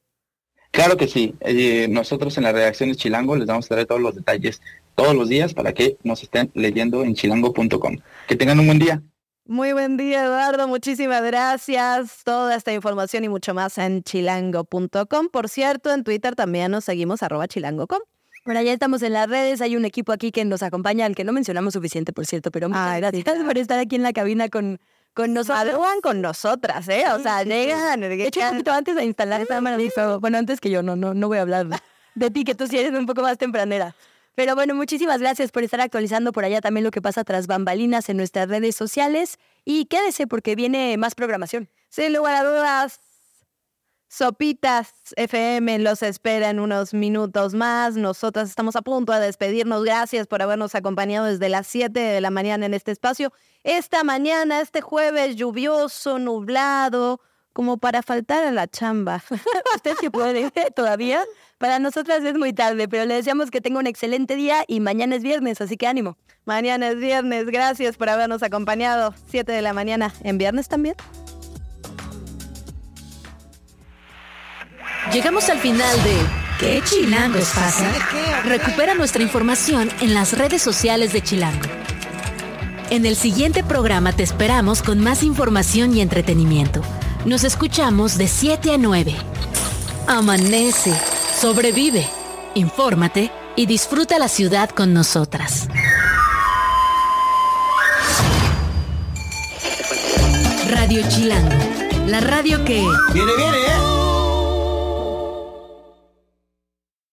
Claro que sí. Eh, nosotros en la redacción de Chilango les vamos a dar todos los detalles todos los días para que nos estén leyendo en chilango.com. Que tengan un buen día. Muy buen día, Eduardo. Muchísimas gracias. Toda esta información y mucho más en chilango.com. Por cierto, en Twitter también nos seguimos arroba chilango.com. Bueno, ya estamos en las redes, hay un equipo aquí que nos acompaña, al que no mencionamos suficiente, por cierto, pero muchas gracias (laughs) por estar aquí en la cabina con, con nosotros. con nosotras, ¿eh? O sea, llegan. De hecho, un poquito antes de instalar esta maravillosa. Bueno, antes que yo, no, no, no voy a hablar de ti, que tú sí eres un poco más tempranera. Pero bueno, muchísimas gracias por estar actualizando por allá también lo que pasa tras bambalinas en nuestras redes sociales. Y quédese porque viene más programación. Sin lugar a dudas, Sopitas FM los espera en unos minutos más. Nosotras estamos a punto de despedirnos. Gracias por habernos acompañado desde las 7 de la mañana en este espacio. Esta mañana, este jueves lluvioso, nublado, como para faltar a la chamba. (laughs) Usted sí puede (laughs) todavía. Para nosotras es muy tarde, pero le deseamos que tenga un excelente día y mañana es viernes, así que ánimo. Mañana es viernes. Gracias por habernos acompañado. 7 de la mañana. ¿En viernes también? Llegamos al final de ¿Qué chilangos pasa? Recupera nuestra información en las redes sociales de Chilango. En el siguiente programa te esperamos con más información y entretenimiento. Nos escuchamos de 7 a 9. Amanece, sobrevive, infórmate y disfruta la ciudad con nosotras. Radio Chilango, la radio que... Viene, viene, ¿eh?